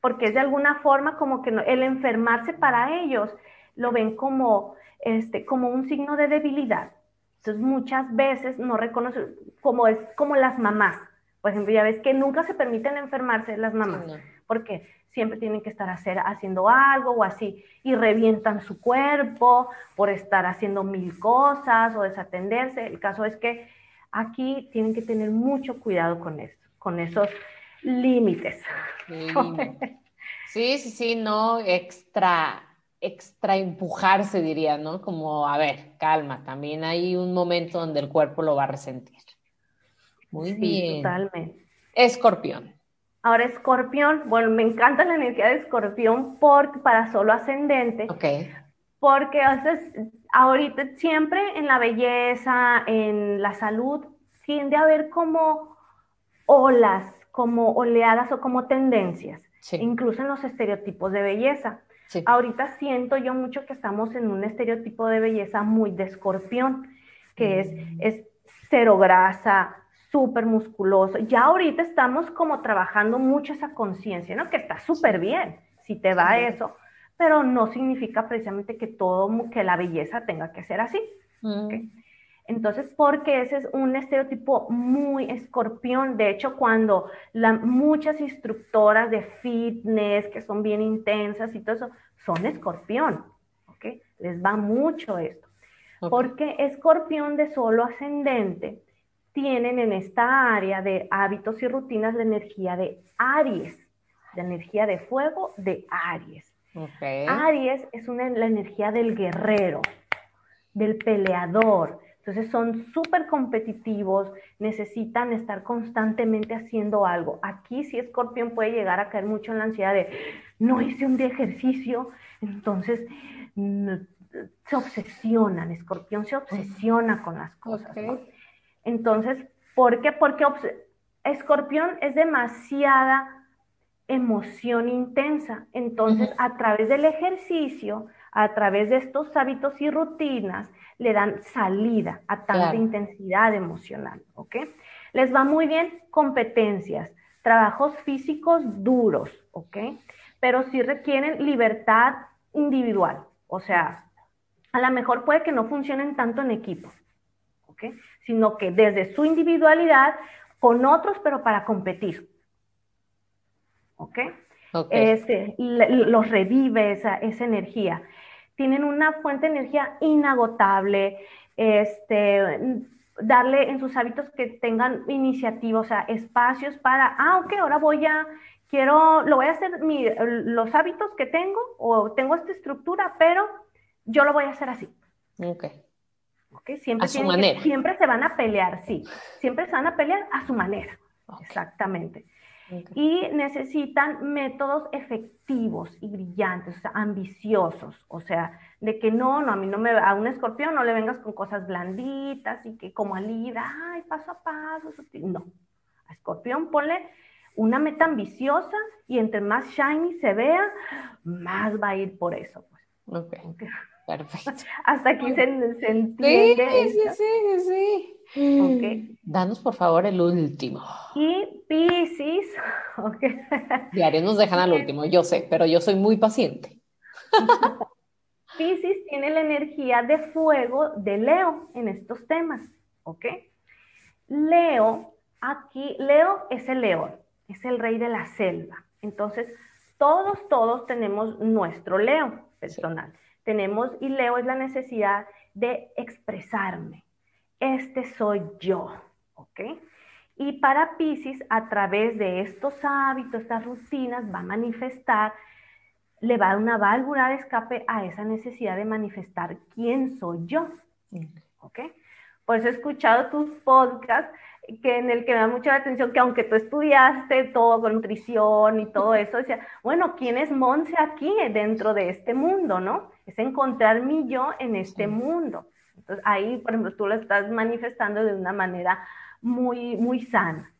Porque es de alguna forma como que el enfermarse para ellos lo ven como este, como un signo de debilidad. Entonces muchas veces no reconocen, como es como las mamás. Por ejemplo, ya ves que nunca se permiten enfermarse las mamás. porque Siempre tienen que estar hacer, haciendo algo o así y revientan su cuerpo por estar haciendo mil cosas o desatenderse. El caso es que aquí tienen que tener mucho cuidado con esto, con esos límites. Sí, sí, sí, no extra extra empujarse, diría, ¿no? Como, a ver, calma, también hay un momento donde el cuerpo lo va a resentir. Muy bien. Totalmente. Escorpión. Ahora, escorpión, bueno, me encanta la energía de escorpión porque, para solo ascendente. Ok. Porque ahorita siempre en la belleza, en la salud, tiende a haber como olas, como oleadas o como tendencias, incluso en los estereotipos de belleza. Ahorita siento yo mucho que estamos en un estereotipo de belleza muy de escorpión, que es, mm. es cero grasa, súper musculoso. Ya ahorita estamos como trabajando mucho esa conciencia, ¿no? Que está súper bien si te va eso, pero no significa precisamente que todo, que la belleza tenga que ser así. Mm. Entonces, porque ese es un estereotipo muy escorpión. De hecho, cuando la, muchas instructoras de fitness, que son bien intensas y todo eso, son escorpión. ¿ok? Les va mucho esto. Porque escorpión de solo ascendente tienen en esta área de hábitos y rutinas la energía de Aries, la energía de fuego de Aries. Aries es una, la energía del guerrero, del peleador, entonces son súper competitivos, necesitan estar constantemente haciendo algo. Aquí sí Escorpión puede llegar a caer mucho en la ansiedad de, no hice un día ejercicio, entonces se obsesionan, Escorpión se obsesiona con las cosas. Entonces, ¿por qué? Porque Escorpión es demasiada emoción intensa. Entonces, a través del ejercicio, a través de estos hábitos y rutinas, le dan salida a tanta intensidad emocional, ¿ok? Les va muy bien competencias, trabajos físicos duros, ¿ok? Pero sí requieren libertad individual, o sea, a lo mejor puede que no funcionen tanto en equipo, ¿ok? Sino que desde su individualidad con otros, pero para competir, ¿ok? okay. Este, los revive esa, esa energía tienen una fuente de energía inagotable, este, darle en sus hábitos que tengan iniciativa, o sea, espacios para, ah, ok, ahora voy a, quiero, lo voy a hacer, mi, los hábitos que tengo, o tengo esta estructura, pero yo lo voy a hacer así. Ok. Okay, siempre, a su manera. siempre se van a pelear, sí, siempre se van a pelear a su manera. Exactamente y necesitan métodos efectivos y brillantes, o sea, ambiciosos, o sea, de que no, no, a mí no me, a un escorpión no le vengas con cosas blanditas y que como alida, ay, paso a paso, no, a escorpión ponle una meta ambiciosa y entre más shiny se vea, más va a ir por eso. Pues. Okay. Perfecto. Hasta aquí se, entiende. Sí, sí, sí, sí. Okay. Danos por favor el último. Y Pisces, okay. Diario nos dejan al último, yo sé, pero yo soy muy paciente. Pisces tiene la energía de fuego de Leo en estos temas, ¿ok? Leo, aquí, Leo es el león, es el rey de la selva. Entonces, todos, todos tenemos nuestro Leo personal. Tenemos, y Leo es la necesidad de expresarme, este soy yo, ¿ok? Y para Pisces, a través de estos hábitos, estas rutinas, va a manifestar, le va a dar una válvula de escape a esa necesidad de manifestar quién soy yo, ¿ok? Por eso he escuchado tus podcasts que en el que me da mucha atención que aunque tú estudiaste todo con nutrición y todo eso, decía, bueno, ¿quién es Monse aquí dentro de este mundo, no? Es encontrar mi yo en este mundo. Entonces ahí, por ejemplo, tú lo estás manifestando de una manera muy, muy sana.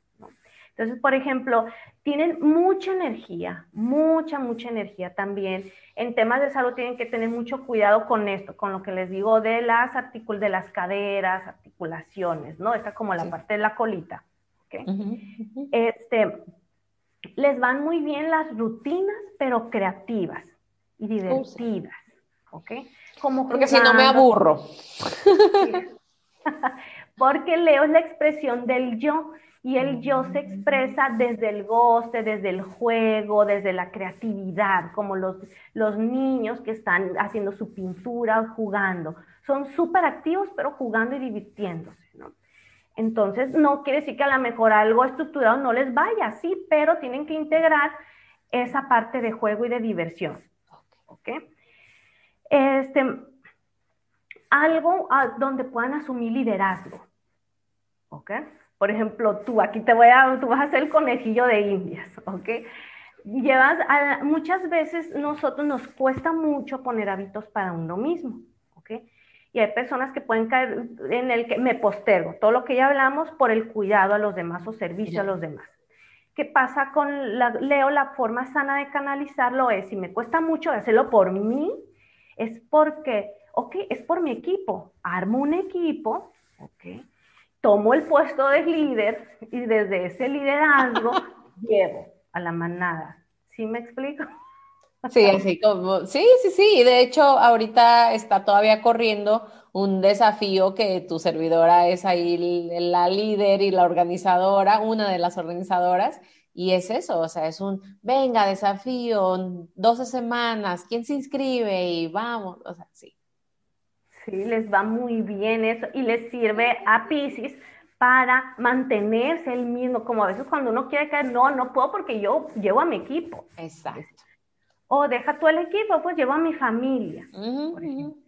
Entonces, por ejemplo, tienen mucha energía, mucha, mucha energía también. En temas de salud tienen que tener mucho cuidado con esto, con lo que les digo de las articul de las caderas, articulaciones, ¿no? Esta como la parte de la colita. Este, les van muy bien las rutinas, pero creativas y divertidas. ¿ok? Como Porque si no me aburro. Porque Leo es la expresión del yo y el yo se expresa desde el goce, desde el juego, desde la creatividad, como los, los niños que están haciendo su pintura jugando. Son súper activos, pero jugando y divirtiéndose, ¿no? Entonces, no quiere decir que a lo mejor algo estructurado no les vaya, sí, pero tienen que integrar esa parte de juego y de diversión. ¿Ok? Este, algo donde puedan asumir liderazgo. ¿Ok? Por ejemplo, tú, aquí te voy a, tú vas a ser el conejillo de indias, ¿ok? Llevas, muchas veces nosotros nos cuesta mucho poner hábitos para uno mismo, ¿ok? Y hay personas que pueden caer en el que me postergo, todo lo que ya hablamos por el cuidado a los demás o servicio a los demás. ¿Qué pasa con la, Leo? La forma sana de canalizarlo es, si me cuesta mucho hacerlo por mí, es porque, ok, es por mi equipo. Armo un equipo, ok, tomo el puesto de líder y desde ese liderazgo llevo a la manada. ¿Sí me explico? Sí, así como, sí, sí, sí. De hecho, ahorita está todavía corriendo un desafío que tu servidora es ahí la líder y la organizadora, una de las organizadoras, y es eso, o sea, es un, venga, desafío, 12 semanas, ¿quién se inscribe? Y vamos, o sea, sí. Sí, les va muy bien eso y les sirve a Pisces para mantenerse el mismo, como a veces cuando uno quiere caer, no, no puedo porque yo llevo a mi equipo. Exacto. O deja tú el equipo, pues llevo a mi familia, por ejemplo.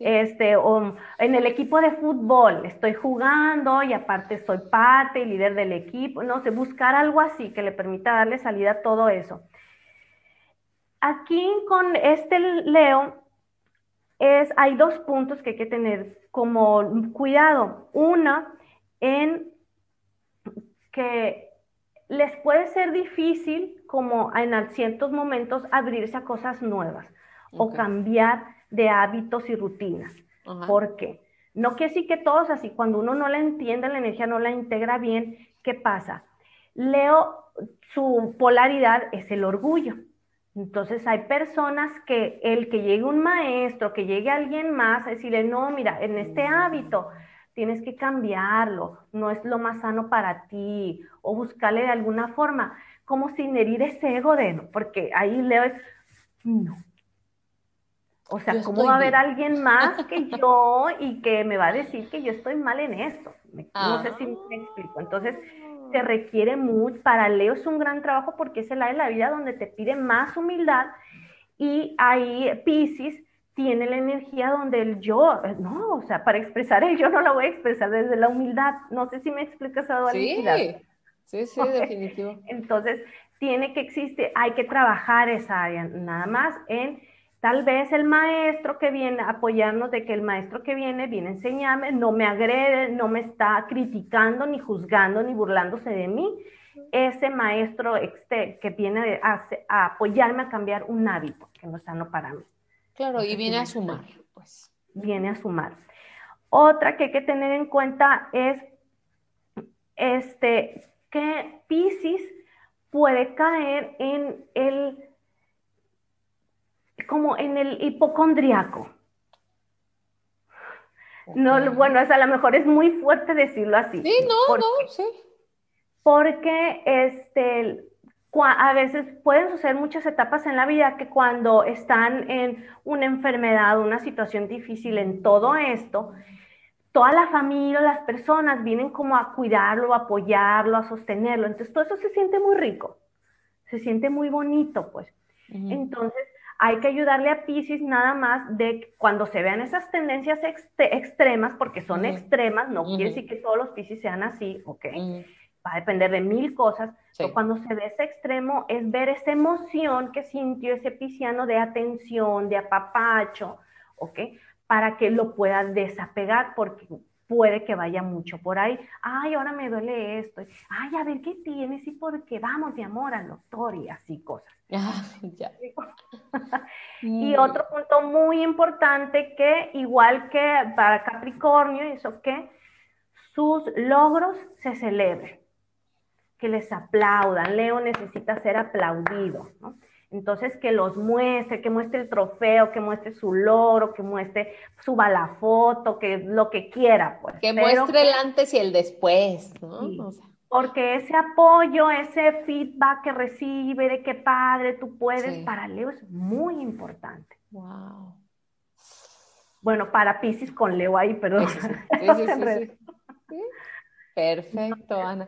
Este, o en el equipo de fútbol estoy jugando y aparte soy parte y líder del equipo, no sé, buscar algo así que le permita darle salida a todo eso. Aquí con este Leo es, hay dos puntos que hay que tener como cuidado. Una, en que les puede ser difícil, como en ciertos momentos, abrirse a cosas nuevas o cambiar de hábitos y rutinas. ¿Por qué? No quiere decir que todos así, cuando uno no la entiende, la energía no la integra bien, ¿qué pasa? Leo, su polaridad es el orgullo. Entonces hay personas que el que llegue un maestro, que llegue alguien más, a decirle, no, mira, en este hábito tienes que cambiarlo, no es lo más sano para ti, o buscarle de alguna forma, como sin herir ese ego de, porque ahí leo, no. O sea, ¿cómo va a haber alguien más que yo y que me va a decir que yo estoy mal en esto? No sé si me explico. Entonces, te requiere mucho, para Leo es un gran trabajo porque es el área de la vida donde te pide más humildad y ahí Pisces tiene la energía donde el yo, no, o sea, para expresar el yo no lo voy a expresar desde la humildad. No sé si me explicas esa dualidad. Sí, sí, sí, definitivo. Entonces, tiene que existir, hay que trabajar esa área, nada más en Tal vez el maestro que viene a apoyarnos de que el maestro que viene viene a enseñarme, no me agrede, no me está criticando, ni juzgando, ni burlándose de mí. Ese maestro este, que viene a, apoyarme a cambiar un hábito que no es sano para mí. Claro, y viene a sumar, pues. Viene a sumar. Otra que hay que tener en cuenta es este, que Pisces puede caer en el como en el hipocondriaco. No, bueno, es, a lo mejor es muy fuerte decirlo así. Sí, no, no, sí. Porque este, a veces pueden suceder muchas etapas en la vida que cuando están en una enfermedad, una situación difícil en todo esto, toda la familia, las personas vienen como a cuidarlo, a apoyarlo, a sostenerlo. Entonces todo eso se siente muy rico, se siente muy bonito, pues. Entonces, hay que ayudarle a Pisces nada más de cuando se vean esas tendencias extremas, porque son extremas, no quiere decir que todos los Pisces sean así, ¿ok? Va a depender de mil cosas, pero cuando se ve ese extremo es ver esa emoción que sintió ese pisciano de atención, de apapacho, ¿ok? Para que lo pueda desapegar, porque puede que vaya mucho por ahí. Ay, ahora me duele esto. Ay, a ver qué tienes y por qué. Vamos, de amor, al doctor y así cosas. y otro punto muy importante que, igual que para Capricornio, eso que sus logros se celebren, que les aplaudan. Leo necesita ser aplaudido. Entonces, que los muestre, que muestre el trofeo, que muestre su loro, que muestre, suba la foto, que lo que quiera. Pues. Que muestre el antes y el después, ¿no? porque ese apoyo, ese feedback que recibe de qué padre tú puedes, para Leo es muy importante. Wow. Bueno, para Pisces con Leo ahí, perdón. Perfecto, Ana.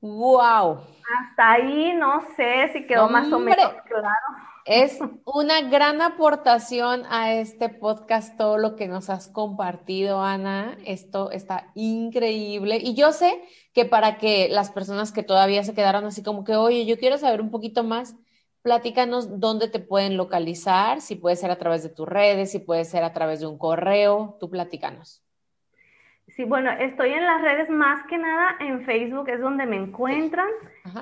Wow. Hasta ahí no sé si quedó más o menos claro. Es una gran aportación a este podcast todo lo que nos has compartido, Ana. Esto está increíble. Y yo sé que para que las personas que todavía se quedaron así como que, oye, yo quiero saber un poquito más, platícanos dónde te pueden localizar, si puede ser a través de tus redes, si puede ser a través de un correo, tú platícanos. Sí, bueno, estoy en las redes más que nada en Facebook, es donde me encuentran,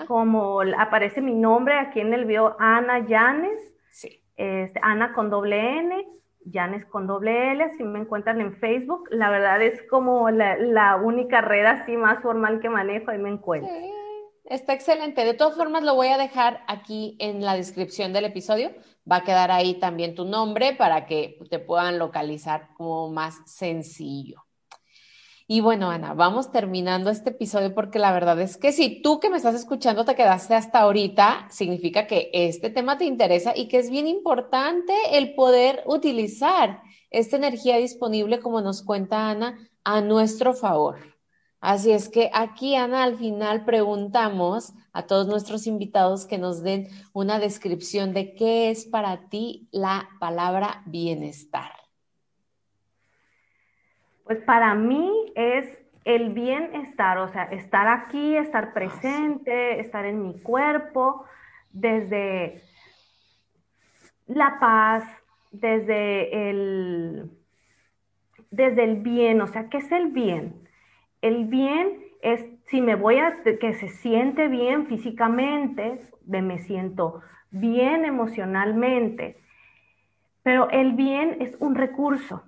como aparece mi nombre aquí en el video, Ana Llanes, sí. Este, Ana con doble N, Llanes con doble L, así me encuentran en Facebook, la verdad es como la, única red así más formal que manejo, ahí me encuentro. Está excelente. De todas formas, lo voy a dejar aquí en la descripción del episodio. Va a quedar ahí también tu nombre para que te puedan localizar como más sencillo. Y bueno, Ana, vamos terminando este episodio porque la verdad es que si tú que me estás escuchando te quedaste hasta ahorita, significa que este tema te interesa y que es bien importante el poder utilizar esta energía disponible, como nos cuenta Ana, a nuestro favor. Así es que aquí, Ana, al final preguntamos a todos nuestros invitados que nos den una descripción de qué es para ti la palabra bienestar. Pues para mí es el bienestar, o sea, estar aquí, estar presente, estar en mi cuerpo, desde la paz, desde el, desde el bien, o sea, ¿qué es el bien? El bien es si me voy a, que se siente bien físicamente, de me siento bien emocionalmente, pero el bien es un recurso.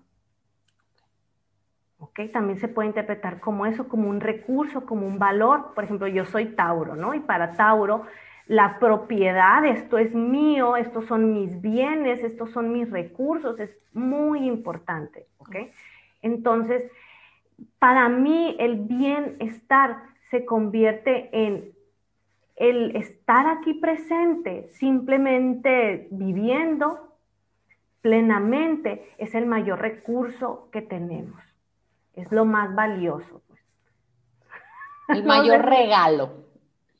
También se puede interpretar como eso, como un recurso, como un valor. Por ejemplo, yo soy Tauro, ¿no? Y para Tauro, la propiedad, esto es mío, estos son mis bienes, estos son mis recursos, es muy importante, ¿ok? Entonces, para mí el bienestar se convierte en el estar aquí presente, simplemente viviendo plenamente, es el mayor recurso que tenemos es lo más valioso. Pues. El mayor regalo.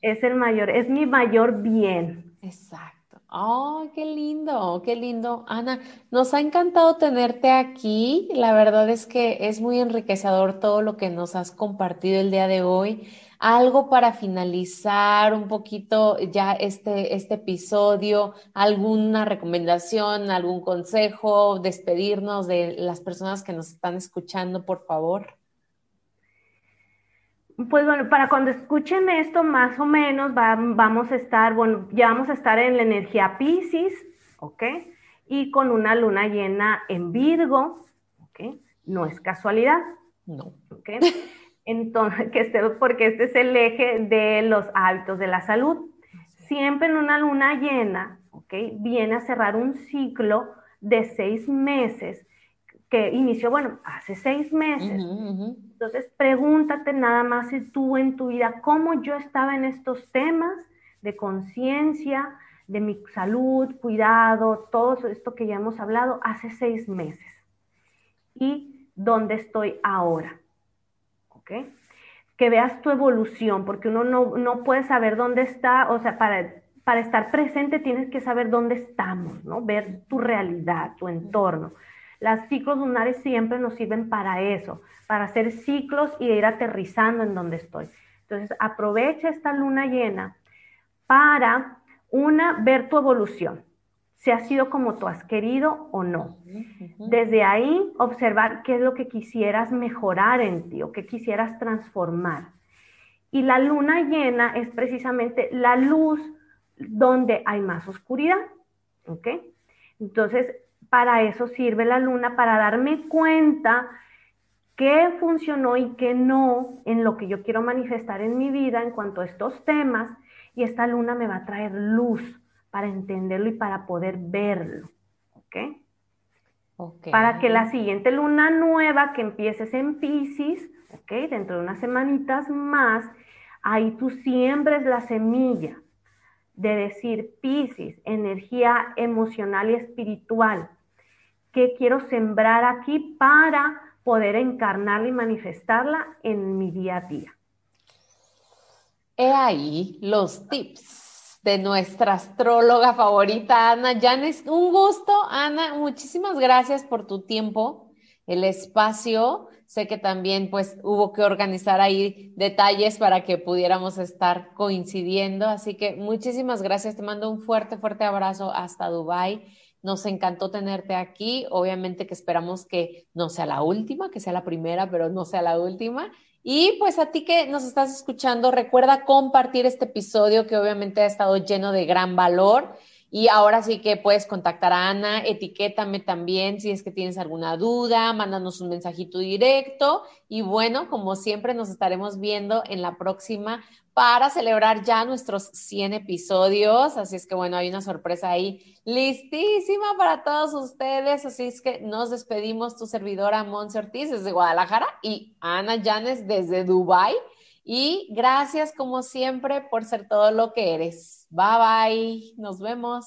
Es el mayor, es mi mayor bien. Exacto. Oh, qué lindo, qué lindo. Ana, nos ha encantado tenerte aquí. La verdad es que es muy enriquecedor todo lo que nos has compartido el día de hoy. Algo para finalizar un poquito ya este, este episodio, alguna recomendación, algún consejo, despedirnos de las personas que nos están escuchando, por favor. Pues bueno, para cuando escuchen esto, más o menos vamos a estar, bueno, ya vamos a estar en la energía Pisces, ¿ok? Y con una luna llena en Virgo, ¿ok? No es casualidad. No. ¿Ok? Entonces, que este, porque este es el eje de los hábitos de la salud. Siempre en una luna llena, ¿ok? Viene a cerrar un ciclo de seis meses que inició, bueno, hace seis meses. Entonces, pregúntate nada más si tú en tu vida, cómo yo estaba en estos temas de conciencia, de mi salud, cuidado, todo esto que ya hemos hablado hace seis meses. Y dónde estoy ahora. Que veas tu evolución, porque uno no, puede saber dónde está, o sea, para, para estar presente tienes que saber dónde estamos, ¿no? Ver tu realidad, tu entorno. Las ciclos lunares siempre nos sirven para eso, para hacer ciclos y ir aterrizando en donde estoy. Entonces, aprovecha esta luna llena para, una, ver tu evolución si ha sido como tú has querido o no. Desde ahí, observar qué es lo que quisieras mejorar en ti o qué quisieras transformar. Y la luna llena es precisamente la luz donde hay más oscuridad. ¿Ok? Entonces, para eso sirve la luna, para darme cuenta qué funcionó y qué no en lo que yo quiero manifestar en mi vida en cuanto a estos temas. Y esta luna me va a traer luz para entenderlo y para poder verlo. ¿Ok? Para que la siguiente luna nueva que empieces en Pisces, ¿ok? Dentro de unas semanitas más, ahí tú siembres la semilla de decir Pisces, energía emocional y espiritual. ¿Qué quiero sembrar aquí para poder encarnarla y manifestarla en mi día a día? He ahí los tips de nuestra astróloga favorita, Ana Janes. Un gusto, Ana. Muchísimas gracias por tu tiempo, el espacio. Sé que también pues hubo que organizar ahí detalles para que pudiéramos estar coincidiendo. Así que muchísimas gracias. Te mando un fuerte, fuerte abrazo hasta Dubai. Nos encantó tenerte aquí. Obviamente que esperamos que no sea la última, que sea la primera, pero no sea la última. Y pues a ti que nos estás escuchando, recuerda compartir este episodio que obviamente ha estado lleno de gran valor. Y ahora sí que puedes contactar a Ana, etiquétame también si es que tienes alguna duda, mándanos un mensajito directo. Y bueno, como siempre, nos estaremos viendo en la próxima para celebrar ya nuestros 100 episodios. Así es que bueno, hay una sorpresa ahí listísima para todos ustedes. Así es que nos despedimos, tu servidora Monse Ortiz desde Guadalajara y Ana Llanes desde Dubai. Y gracias como siempre por ser todo lo que eres. Bye bye, nos vemos.